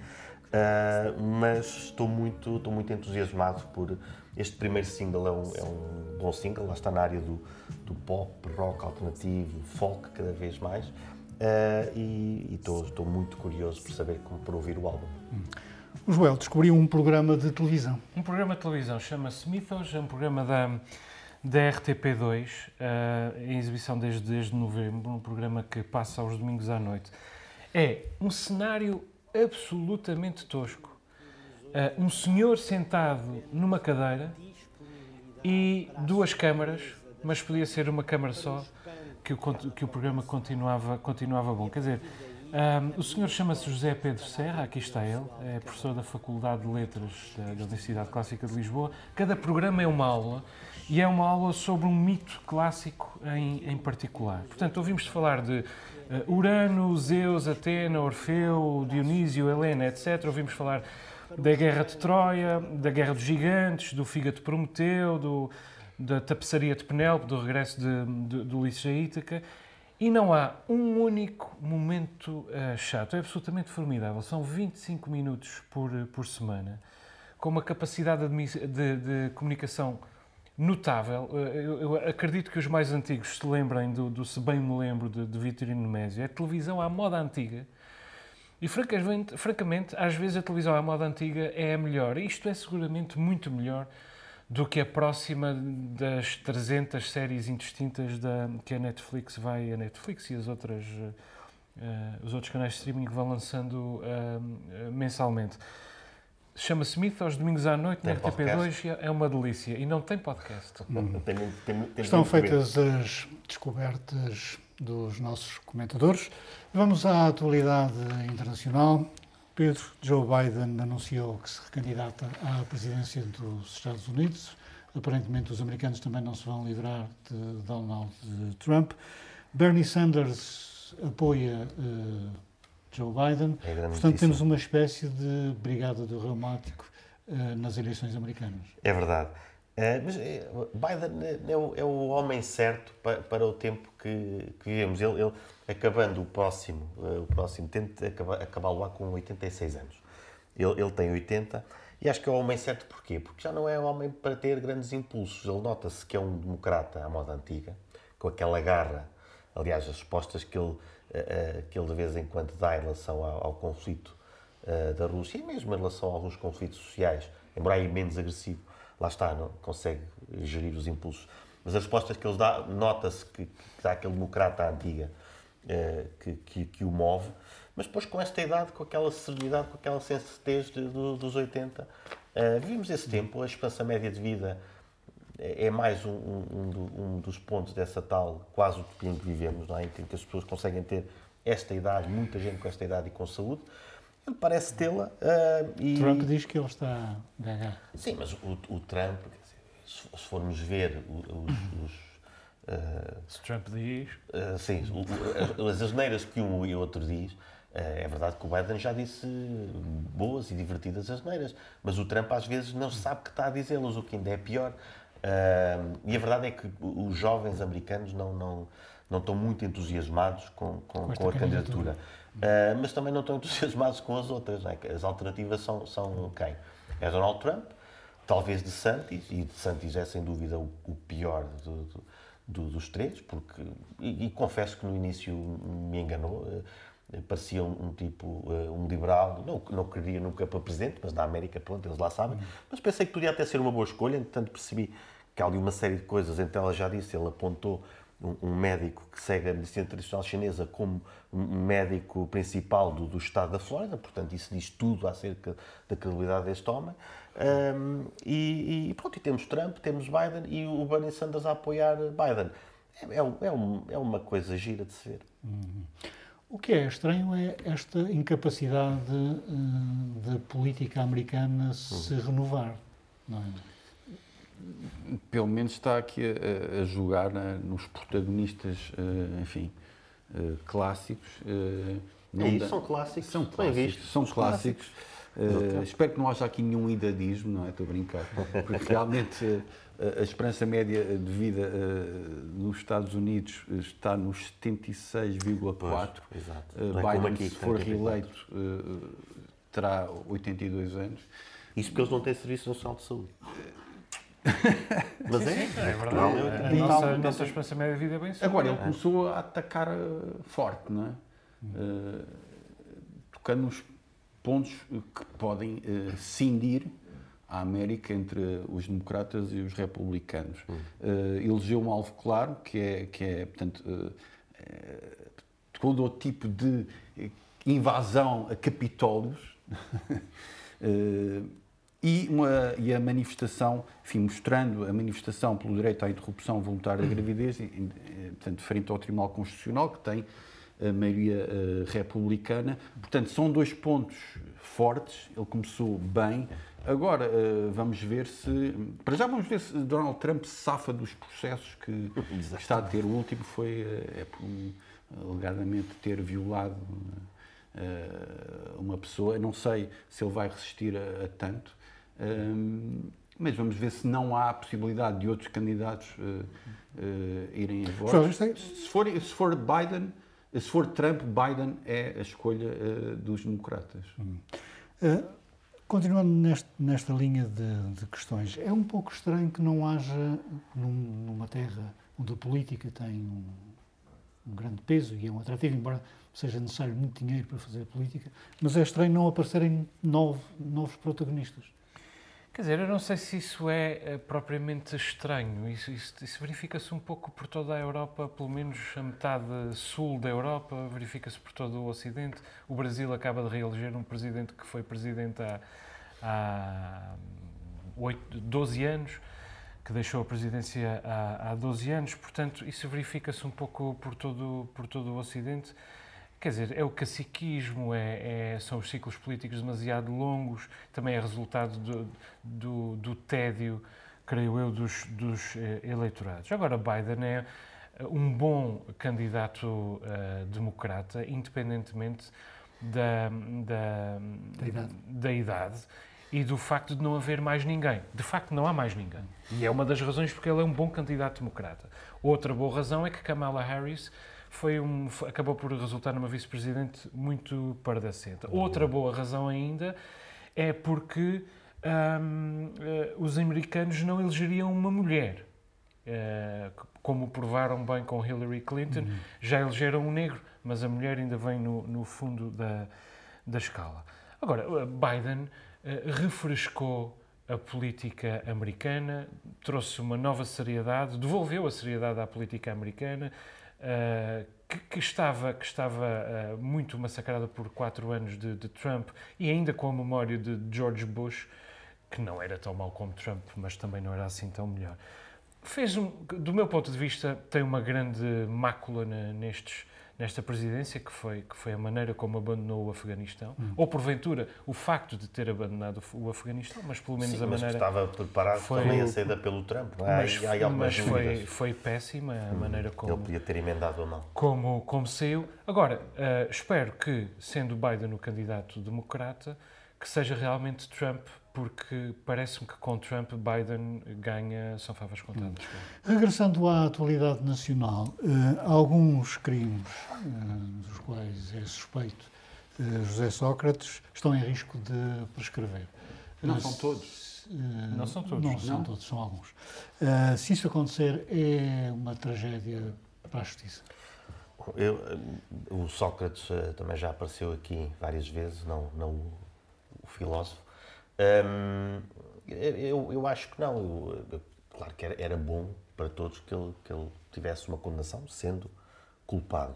Uh, mas estou muito, estou muito entusiasmado por este primeiro single. É um, é um bom single, lá está na área do, do pop, rock alternativo, folk, cada vez mais. Uh, e, estou, estou muito curioso por saber como por ouvir o álbum. Hum. O Joel descobriu um programa de televisão. Um programa de televisão chama-se Mythos, é um programa da da RTP2, uh, eh, em exibição desde, desde novembro, um programa que passa aos domingos à noite. É um cenário absolutamente tosco. Uh, um senhor sentado numa cadeira e duas câmaras, mas podia ser uma câmara só, que o, que o programa continuava, continuava bom. Quer dizer, Um, o senhor chama-se José Pedro Serra, aqui está ele, é professor da Faculdade de Letras da, da Universidade Clássica de Lisboa. Cada programa é uma aula e é uma aula sobre um mito clássico em, em particular. Portanto, ouvimos falar de uh, Urano, Zeus, Atena, Orfeu, Dionísio, Helena, etc. Ouvimos falar da Guerra de Troia, da Guerra dos Gigantes, do Fígado de Prometeu, do, da tapeçaria de Penélope, do regresso de, de, de Ulisses a Ítaca. E não há um único momento uh, chato. É absolutamente formidável. São 25 minutos por, por semana, com uma capacidade de, de, de comunicação notável. Uh, eu, eu, acredito que os mais antigos se lembrem do, do Se Bem Me Lembro de, de Vitorino Nemésio. É televisão à moda antiga. E francamente, francamente, às vezes a televisão à moda antiga é a melhor. Isto é seguramente muito melhor do que a próxima das 300 séries indistintas da, que a Netflix vai, a Netflix e as outras, uh, os outros canais de streaming vão lançando uh, mensalmente. Chama-se Myth aos domingos à noite tem na RTP2 é uma delícia e não tem podcast. Hum. Tem, tem, tem, Estão feitas as descobertas dos nossos comentadores. Vamos à atualidade internacional. Pedro, Joe Biden anunciou que se recandidata à presidência dos Estados Unidos. Aparentemente, os americanos também não se vão livrar de Donald Trump. Bernie Sanders apoia uh, Joe Biden. É Portanto, notícia. temos uma espécie de brigada do reumático uh, nas eleições americanas. É verdade. Uh, mas Biden é o, é o, homem certo para, para o tempo que, que vivemos. Ele, ele acabando o próximo, uh, o próximo tente acabá-lo com 86 anos. Ele, ele, tem 80 e acho que é o homem certo porquê? Porque já não é homem para ter grandes impulsos. Ele nota-se que é um democrata à moda antiga, com aquela garra. Aliás, as respostas que ele, uh, que ele de vez em quando dá em relação ao, ao conflito da Rússia e mesmo em relação a alguns conflitos sociais, embora aí menos agressivo, lá está, não consegue gerir os impulsos. Mas as respostas que ele dá, nota-se que, que dá aquele democrata antiga eh, que, que, que, o move, mas depois com esta idade, com aquela serenidade, com aquela sensatez de, dos 80, uh, eh, vimos esse tempo, a esperança média de vida é, é mais um, um, um, dos pontos dessa tal quase utopia em que vivemos, não é? em que as pessoas conseguem ter esta idade, muita gente com esta idade e com saúde. Ele parece tê-la. Uh, e... Trump diz que ele está. Sim, mas o, o Trump, se formos ver os, os se Trump diz. Uh, sim, as asneiras que um e outro diz. Uh, é verdade que o Biden já disse boas e divertidas asneiras, mas o Trump às vezes não sabe que está a dizê-las, o que ainda é pior. Uh, e a verdade é que os jovens americanos não, não, não estão muito entusiasmados com, com, com, a candidatura. Uh, mas também não estão entusiasmados com as outras. É? As alternativas são, são quem? É Donald Trump, talvez de Santis, e de Santis é sem dúvida o, o pior do, do do, dos três, porque, e, e, confesso que no início me enganou, uh, parecia um, um tipo, uh, um liberal, não, não queria nunca para presidente, mas na América, pronto, eles lá sabem, uhum. mas pensei que podia até ser uma boa escolha, entretanto percebi que há ali uma série de coisas, então ela já disse, ele apontou um, um médico que segue a medicina tradicional chinesa como um médico principal do, do estado da Flórida, portanto isso diz tudo acerca da credibilidade deste homem, um, e, e, pronto, e temos Trump, temos Biden e o Bernie Sanders a apoiar Biden. É, é, um, é uma coisa gira de se ver. Uhum. O que é estranho é esta incapacidade uh, da política americana uhum. se renovar, não é? Pelo menos está aqui a, a jogar né, nos protagonistas, uh, enfim, uh, clássicos. é isso, são clássicos. São clássicos. São clássicos. Uh, espero que não haja aqui nenhum idadismo, não é? Estou a brincar. Porque realmente uh, a esperança média de vida uh, nos Estados Unidos está nos 76,4. Biden, aqui, se for reeleito, terá 82 anos. Isso porque eles não têm Serviço Nacional de Saúde. Mas é, é verdade. Não, é, a nossa, a nossa esperança média de vida é bem Agora, ele começou a atacar forte, não é? Hum. tocando nos pontos que podem uh, cindir a América entre os democratas e os republicanos. Uh, elegeu um alvo claro, que é, que é portanto, todo o tipo de invasão a capitólios e, uma, e a manifestação, enfim, mostrando a manifestação pelo direito à interrupção voluntária da gravidez, portanto, frente ao Tribunal Constitucional, que tem a maioria uh, republicana. Portanto, são dois pontos fortes. Ele começou bem. Agora, uh, vamos ver se. Para já, vamos ver se Donald Trump se safa dos processos que está a ter. O último foi, uh, é por um, alegadamente, ter violado uma pessoa. Não sei se ele vai resistir a, a tanto. mas vamos ver se não há possibilidade de outros candidatos irem a votos. Se for, se for Biden se for Trump, Biden é a escolha uh, dos democratas. Uh, continuando neste, nesta linha de, de, questões, é um pouco estranho que não haja, num, numa terra onde a política tem um, um, grande peso e é um atrativo, embora seja necessário muito dinheiro para fazer política, mas é estranho não aparecerem novo, novos protagonistas. Quer dizer, eu não sei se isso é, é propriamente estranho. Isso, isso, isso verifica-se um pouco por toda a Europa, pelo menos a metade sul da Europa, verifica-se por todo o Ocidente. O Brasil acaba de reeleger um presidente que foi presidente há, há 8, 12 anos, que deixou a presidência há, há 12 anos. Portanto, isso verifica-se um pouco por todo, por todo o Ocidente. Quer dizer, é o caciquismo, é, é, são os ciclos políticos demasiado longos, também é resultado do, do, do tédio, creio eu, dos, dos eh, eleitorados. Agora, Biden é eh, um bom candidato uh, democrata, independentemente da, da, da, idade. da idade e do facto de não haver mais ninguém. De facto, não há mais ninguém. E é uma das razões porque ele é um bom candidato democrata. Outra boa razão é que Kamala Harris foi um, acabou por resultar numa vice-presidente muito pardacenta. Outra boa razão ainda é porque um, uh, eh, os americanos não elegeriam uma mulher. Uh, como provaram bem com Hillary Clinton, uhum. já elegeram um negro, mas a mulher ainda vem no, no fundo da, da escala. Agora, Biden uh, refrescou a política americana, trouxe uma nova seriedade, devolveu a seriedade à política americana, Uh, que, que, estava, que estava uh, muito massacrada por quatro anos de, de, Trump e ainda com a memória de George Bush, que não era tão mau como Trump, mas também não era assim tão melhor. Fez, um, do meu ponto de vista, tem uma grande mácula nestes nesta presidência, que foi, que foi a maneira como abandonou o Afeganistão, hum. ou porventura o facto de ter abandonado o Afeganistão, mas pelo menos Sim, a mas maneira. estava preparado foi, também a saída pelo Trump, não é? Mas, há, há mas foi, foi péssima a hum. maneira como. Ele podia ter emendado a mão. Como, como saiu. Agora, uh, espero que, sendo Biden o candidato democrata, que seja realmente Trump porque parece-me que com Trump Biden ganha são favas contadas. Hum. Regressando à atualidade nacional, eh, alguns crimes eh, dos quais é suspeito eh, José Sócrates estão em risco de prescrever. Não são todos. não são todos. Não, são todos, são alguns. se isso acontecer, é uma tragédia para a justiça. Eu, o Sócrates também já apareceu aqui várias vezes, não, não filósofo, eu, eu acho que não. Eu, claro que era, era, bom para todos que ele, que ele tivesse uma condenação, sendo culpado.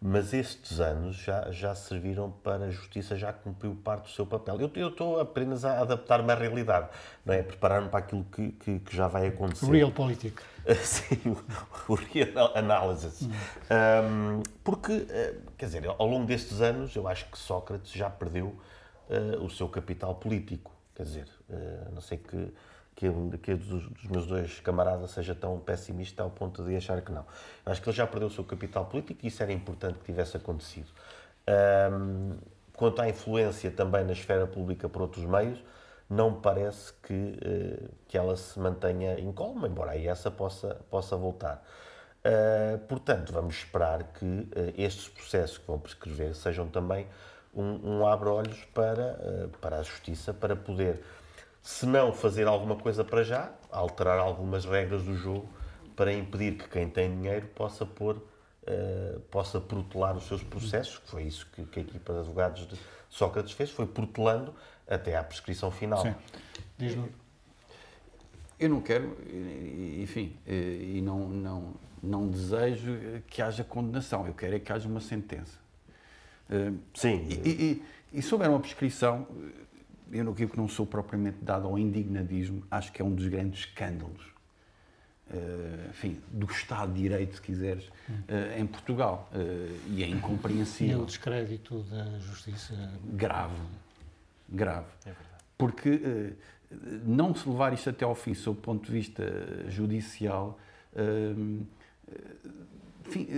Mas estes anos já, já serviram para a justiça, já cumpriu parte do seu papel. Eu, eu estou apenas a adaptar-me à realidade, não é? Preparar-me para aquilo que, que, que, já vai acontecer. Real politics. Sim, o, o real analysis. Hum. Um, porque, eh, quer dizer, ao longo destes anos, eu acho que Sócrates já perdeu uh, o seu capital político. Quer dizer, uh, não sei que, que, que dos, dos, meus dois camaradas seja tão pessimista ao ponto de achar que não. Eu acho que ele já perdeu o seu capital político e isso era importante que tivesse acontecido. Um, quanto à influência também na esfera pública por outros meios, não parece que, uh, que ela se mantenha incólume, embora aí essa possa, possa voltar. Uh, portanto, vamos esperar que uh, estes processos que vão prescrever sejam também um, um abre-olhos para, uh, para a justiça, para poder, se não fazer alguma coisa para já, alterar algumas regras do jogo para impedir que quem tem dinheiro possa pôr, uh, possa protelar os seus processos, que foi isso que, que a equipa de advogados de Sócrates fez, foi protelando até à prescrição final. Sim. diz Eu não quero, enfim, eh, e não, não, não desejo que haja condenação, eu quero é que haja uma sentença. Sim. E, e, e se houver uma prescrição, eu não, que não sou propriamente dado ao indignadismo, acho que é um dos grandes escândalos enfim, do Estado de Direito, se quiseres, em Portugal. e é incompreensível. E o descrédito da justiça? Grave. Grave. É Porque não se levar isto até ao fim, sob o ponto de vista judicial, enfim,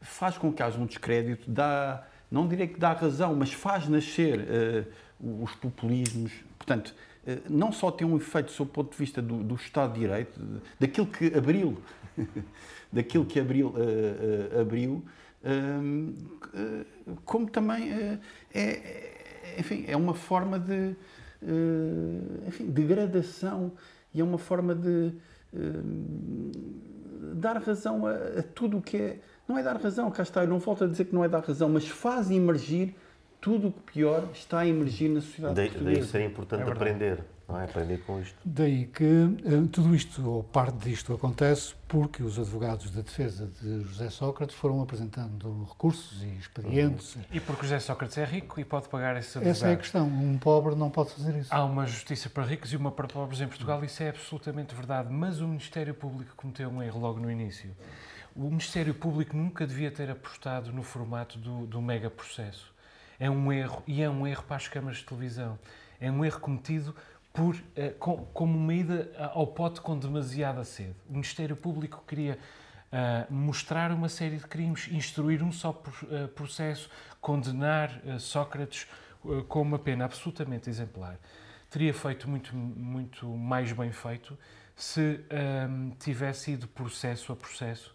faz com que haja um descrédito, dá, não direi que dá razão, mas faz nascer uh, os populismos. Portanto, uh, não só tem um efeito sob o ponto de vista do, do Estado de Direito, daquilo que Abril, daquilo que Abril uh, abriu, como também é, enfim, é uma forma de enfim, degradação e é uma forma de dar razão a, a tudo o que é não é dar razão, cá está, eu não volto a dizer que não é dar razão, mas faz emergir tudo o que pior está a emergir na sociedade daí, portuguesa. Daí seria importante é aprender, não é? Aprender com isto. Daí que uh, tudo isto, ou parte disto, acontece porque os advogados da defesa de José Sócrates foram apresentando recursos e expedientes. Uhum. E porque José Sócrates é rico e pode pagar esses advogados. Essa é a questão. Um pobre não pode fazer isso. Há uma justiça para ricos e uma para pobres em Portugal, isso é absolutamente verdade. Mas o Ministério Público cometeu um erro logo no início o Ministério Público nunca devia ter apostado no formato do, do mega processo. É um erro, e é um erro para as câmaras de televisão. É um erro cometido por, eh, com, como uma ida ao pote com demasiada sede. O Ministério Público queria uh, mostrar uma série de crimes, instruir um só uh, processo, condenar uh, Sócrates com uma pena absolutamente exemplar. Teria feito muito, muito mais bem feito se tivesse ido processo a processo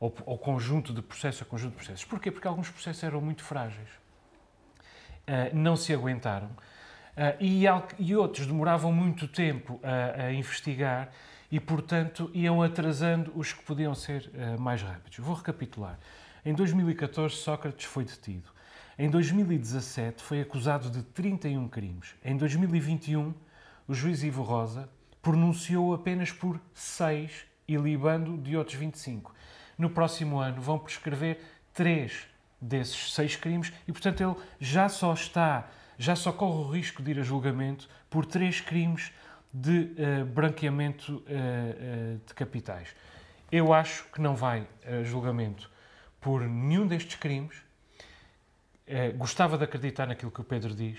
ou, conjunto de processos a conjunto de processos. Porquê? Porque alguns processos eram muito frágeis, uh, não se aguentaram, uh, e, e, outros demoravam muito tempo a, a, investigar e, portanto, iam atrasando os que podiam ser uh, mais rápidos. Vou recapitular. Em 2014, Sócrates foi detido. Em 2017, foi acusado de 31 crimes. Em 2021, o juiz Ivo Rosa pronunciou apenas por 6 e libando de outros 25 no próximo ano vão prescrever três desses seis crimes e, portanto, ele já só está, já só corre o risco de ir a julgamento por três crimes de uh, branqueamento uh, uh, de capitais. Eu acho que não vai a julgamento por nenhum destes crimes. gostava de acreditar naquilo que o Pedro diz,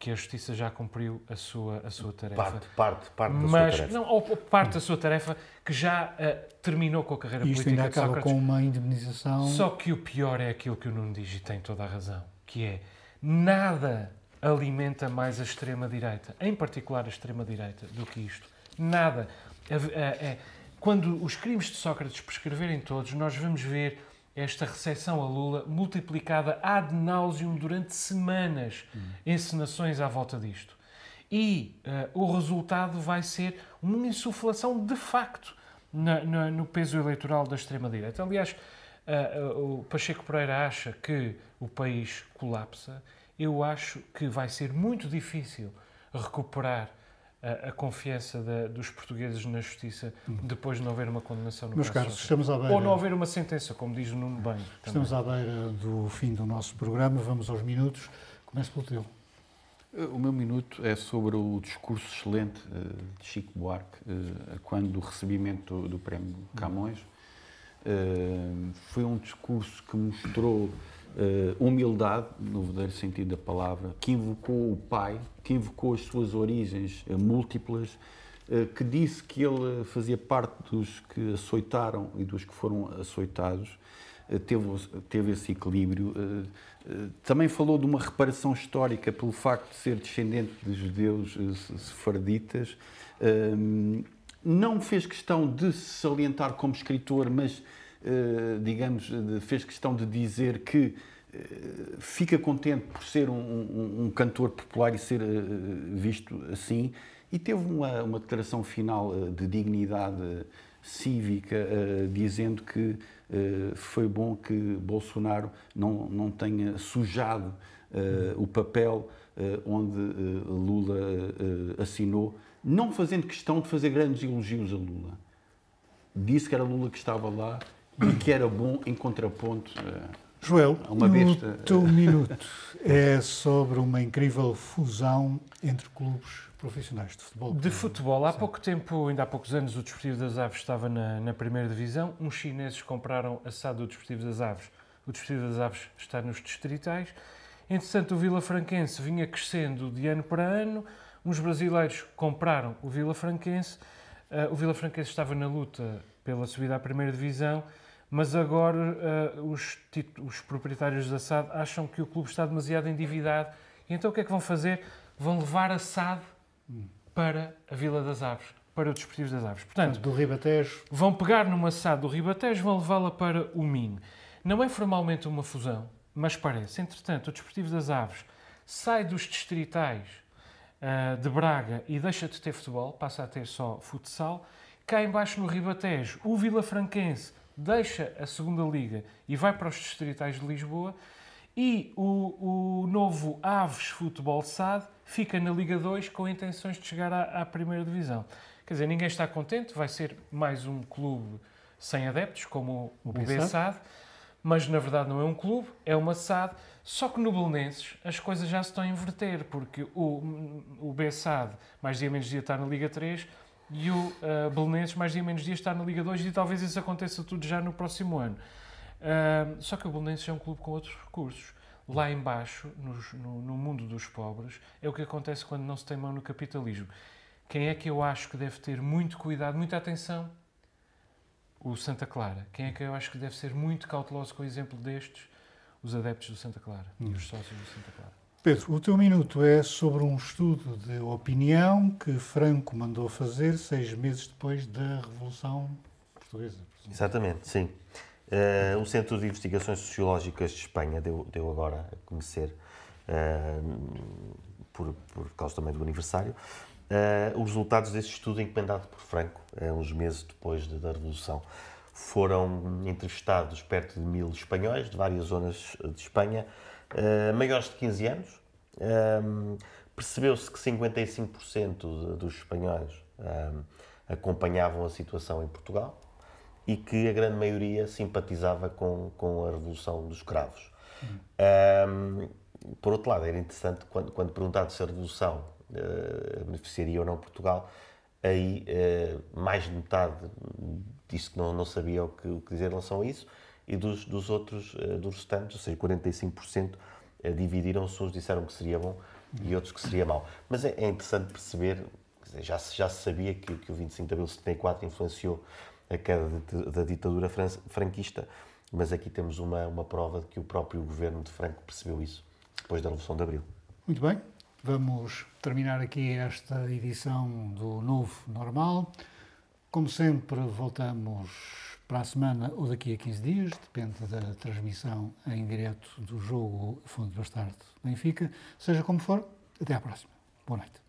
que a Justiça já cumpriu a sua, a sua tarefa. Parte, parte, parte da mas, sua tarefa. Não, ou parte da sua tarefa que já uh, terminou com a carreira e isto política ainda acaba com uma indemnização. Só que o pior é aquilo que o Nuno diz e tem toda a razão, que é nada alimenta mais a extrema-direita, em particular a extrema-direita, do que isto. Nada. É, é, quando os crimes de Sócrates prescreverem todos, nós vamos ver esta recepção a Lula multiplicada ad nauseum durante semanas, encenações à volta disto. E uh, o resultado vai ser uma insuflação de facto na, na, no peso eleitoral da extrema-direita. Aliás, uh, o Pacheco Pereira acha que o país colapsa. Eu acho que vai ser muito difícil recuperar a, a confiança da, dos portugueses na justiça depois de não haver uma condenação no Meus caso caros, estamos à beira... Ou não haver uma sentença, como diz o Nuno Bem. Também. Estamos à beira do fim do nosso programa, vamos aos minutos. Começo pelo teu. O meu minuto é sobre o discurso excelente eh, de Chico Buarque, eh, quando do recebimento do Prémio Camões. Eh, foi um discurso que mostrou humildade, no verdadeiro sentido da palavra, que invocou o pai, que invocou as suas origens uh, múltiplas, uh, que disse que ele fazia parte dos que açoitaram e dos que foram açoitados, teve, teve esse equilíbrio. Também falou de uma reparação histórica pelo facto de ser descendente de judeus sefarditas. Não fez questão de se salientar como escritor, mas eh, digamos, fez questão de dizer que eh, fica contente por ser um, um, um cantor popular e ser eh, visto assim, e teve uma, uma declaração final de dignidade cívica, dizendo que foi bom que Bolsonaro não, não tenha sujado o papel onde Lula assinou, não fazendo questão de fazer grandes elogios a Lula. Disse que era Lula que estava lá e que era bom em contraponto Joel, uma besta. o teu minuto é sobre uma incrível fusão entre clubes profissionais de futebol. De futebol. Há pouco tempo, ainda há poucos anos, o Desportivo das Aves estava na, na primeira divisão. Uns chineses compraram a SAD do Desportivo das Aves. O Desportivo das Aves está nos distritais. Entretanto, o Vila Franquense vinha crescendo de ano para ano. Uns brasileiros compraram o Vila Franquense. Uh, o Vila Franquense estava na luta pela subida à primeira divisão mas agora uh, os, os, proprietários da SAD acham que o clube está demasiado endividado. E então o que é que vão fazer? Vão levar a SAD para a Vila das Aves, para o Desportivo das Aves. Portanto, do Ribatejo. Vão pegar numa SAD do Ribatejo, vão levá-la para o Minho. Não é formalmente uma fusão, mas parece. Entretanto, o Desportivo das Aves sai dos distritais uh, de Braga e deixa de ter futebol, passa a ter só futsal. Cá embaixo no Ribatejo, o Vila Franquense deixa a segunda liga e vai para os distritais de Lisboa e o, o novo Aves Futebol SAD fica na Liga 2 com intenções de chegar à, à primeira divisão. Quer dizer, ninguém está contente, vai ser mais um clube sem adeptos, como o, o BSAD, mas na verdade não é um clube, é uma SAD. Só que no Belenenses as coisas já se estão a inverter, porque o, o BSAD, mais dia menos dia, está na Liga 3 e o uh, Belenenses, mais dia menos dia, está na Liga 2 e talvez isso aconteça tudo já no próximo ano. Uh, só que o Belenenses é um clube com outros recursos. Lá embaixo, no, no, mundo dos pobres, é o que acontece quando não se tem mão no capitalismo. Quem é que eu acho que deve ter muito cuidado, muita atenção? O Santa Clara. Quem é que eu acho que deve ser muito cauteloso com o exemplo destes? Os adeptos do Santa Clara hum. e os sócios do Santa Clara. Pedro, o teu minuto é sobre um estudo de opinião que Franco mandou fazer seis meses depois da Revolução Portuguesa. Exatamente, sim. Uh, o Centro de Investigações Sociológicas de Espanha deu, deu agora a conhecer, uh, por, por causa também do aniversário, uh, os resultados desse estudo encomendado por Franco, uns meses depois de, da Revolução. Foram entrevistados perto de mil espanhóis de várias zonas de Espanha, uh, maiores de 15 anos. Um, Percebeu-se que 55% dos espanhóis um, acompanhavam a situação em Portugal e que a grande maioria simpatizava com, com a Revolução dos Cravos. Um, por outro lado, era interessante, quando, quando perguntado se a Revolução uh, beneficiaria ou não Portugal, aí uh, mais de metade disse que não, não sabia o que, o que dizer em relação a isso, e dos, dos outros, uh, dos restantes, ou seja, 45%, uh, dividiram-se, uns disseram que seria bom e outros que seria mau. Mas é, é interessante perceber, dizer, já, se, já se sabia que, que o 25 de abril de 74 influenciou a queda de, da ditadura franquista, mas aqui temos uma, uma prova de que o próprio governo de Franco percebeu isso depois da Revolução de Abril. Muito bem, vamos terminar aqui esta edição do Novo Normal. Como sempre, voltamos para a semana ou daqui a 15 dias, depende da transmissão em direto do jogo Fundo Bastardo Benfica. Seja como for, até à próxima. Boa noite.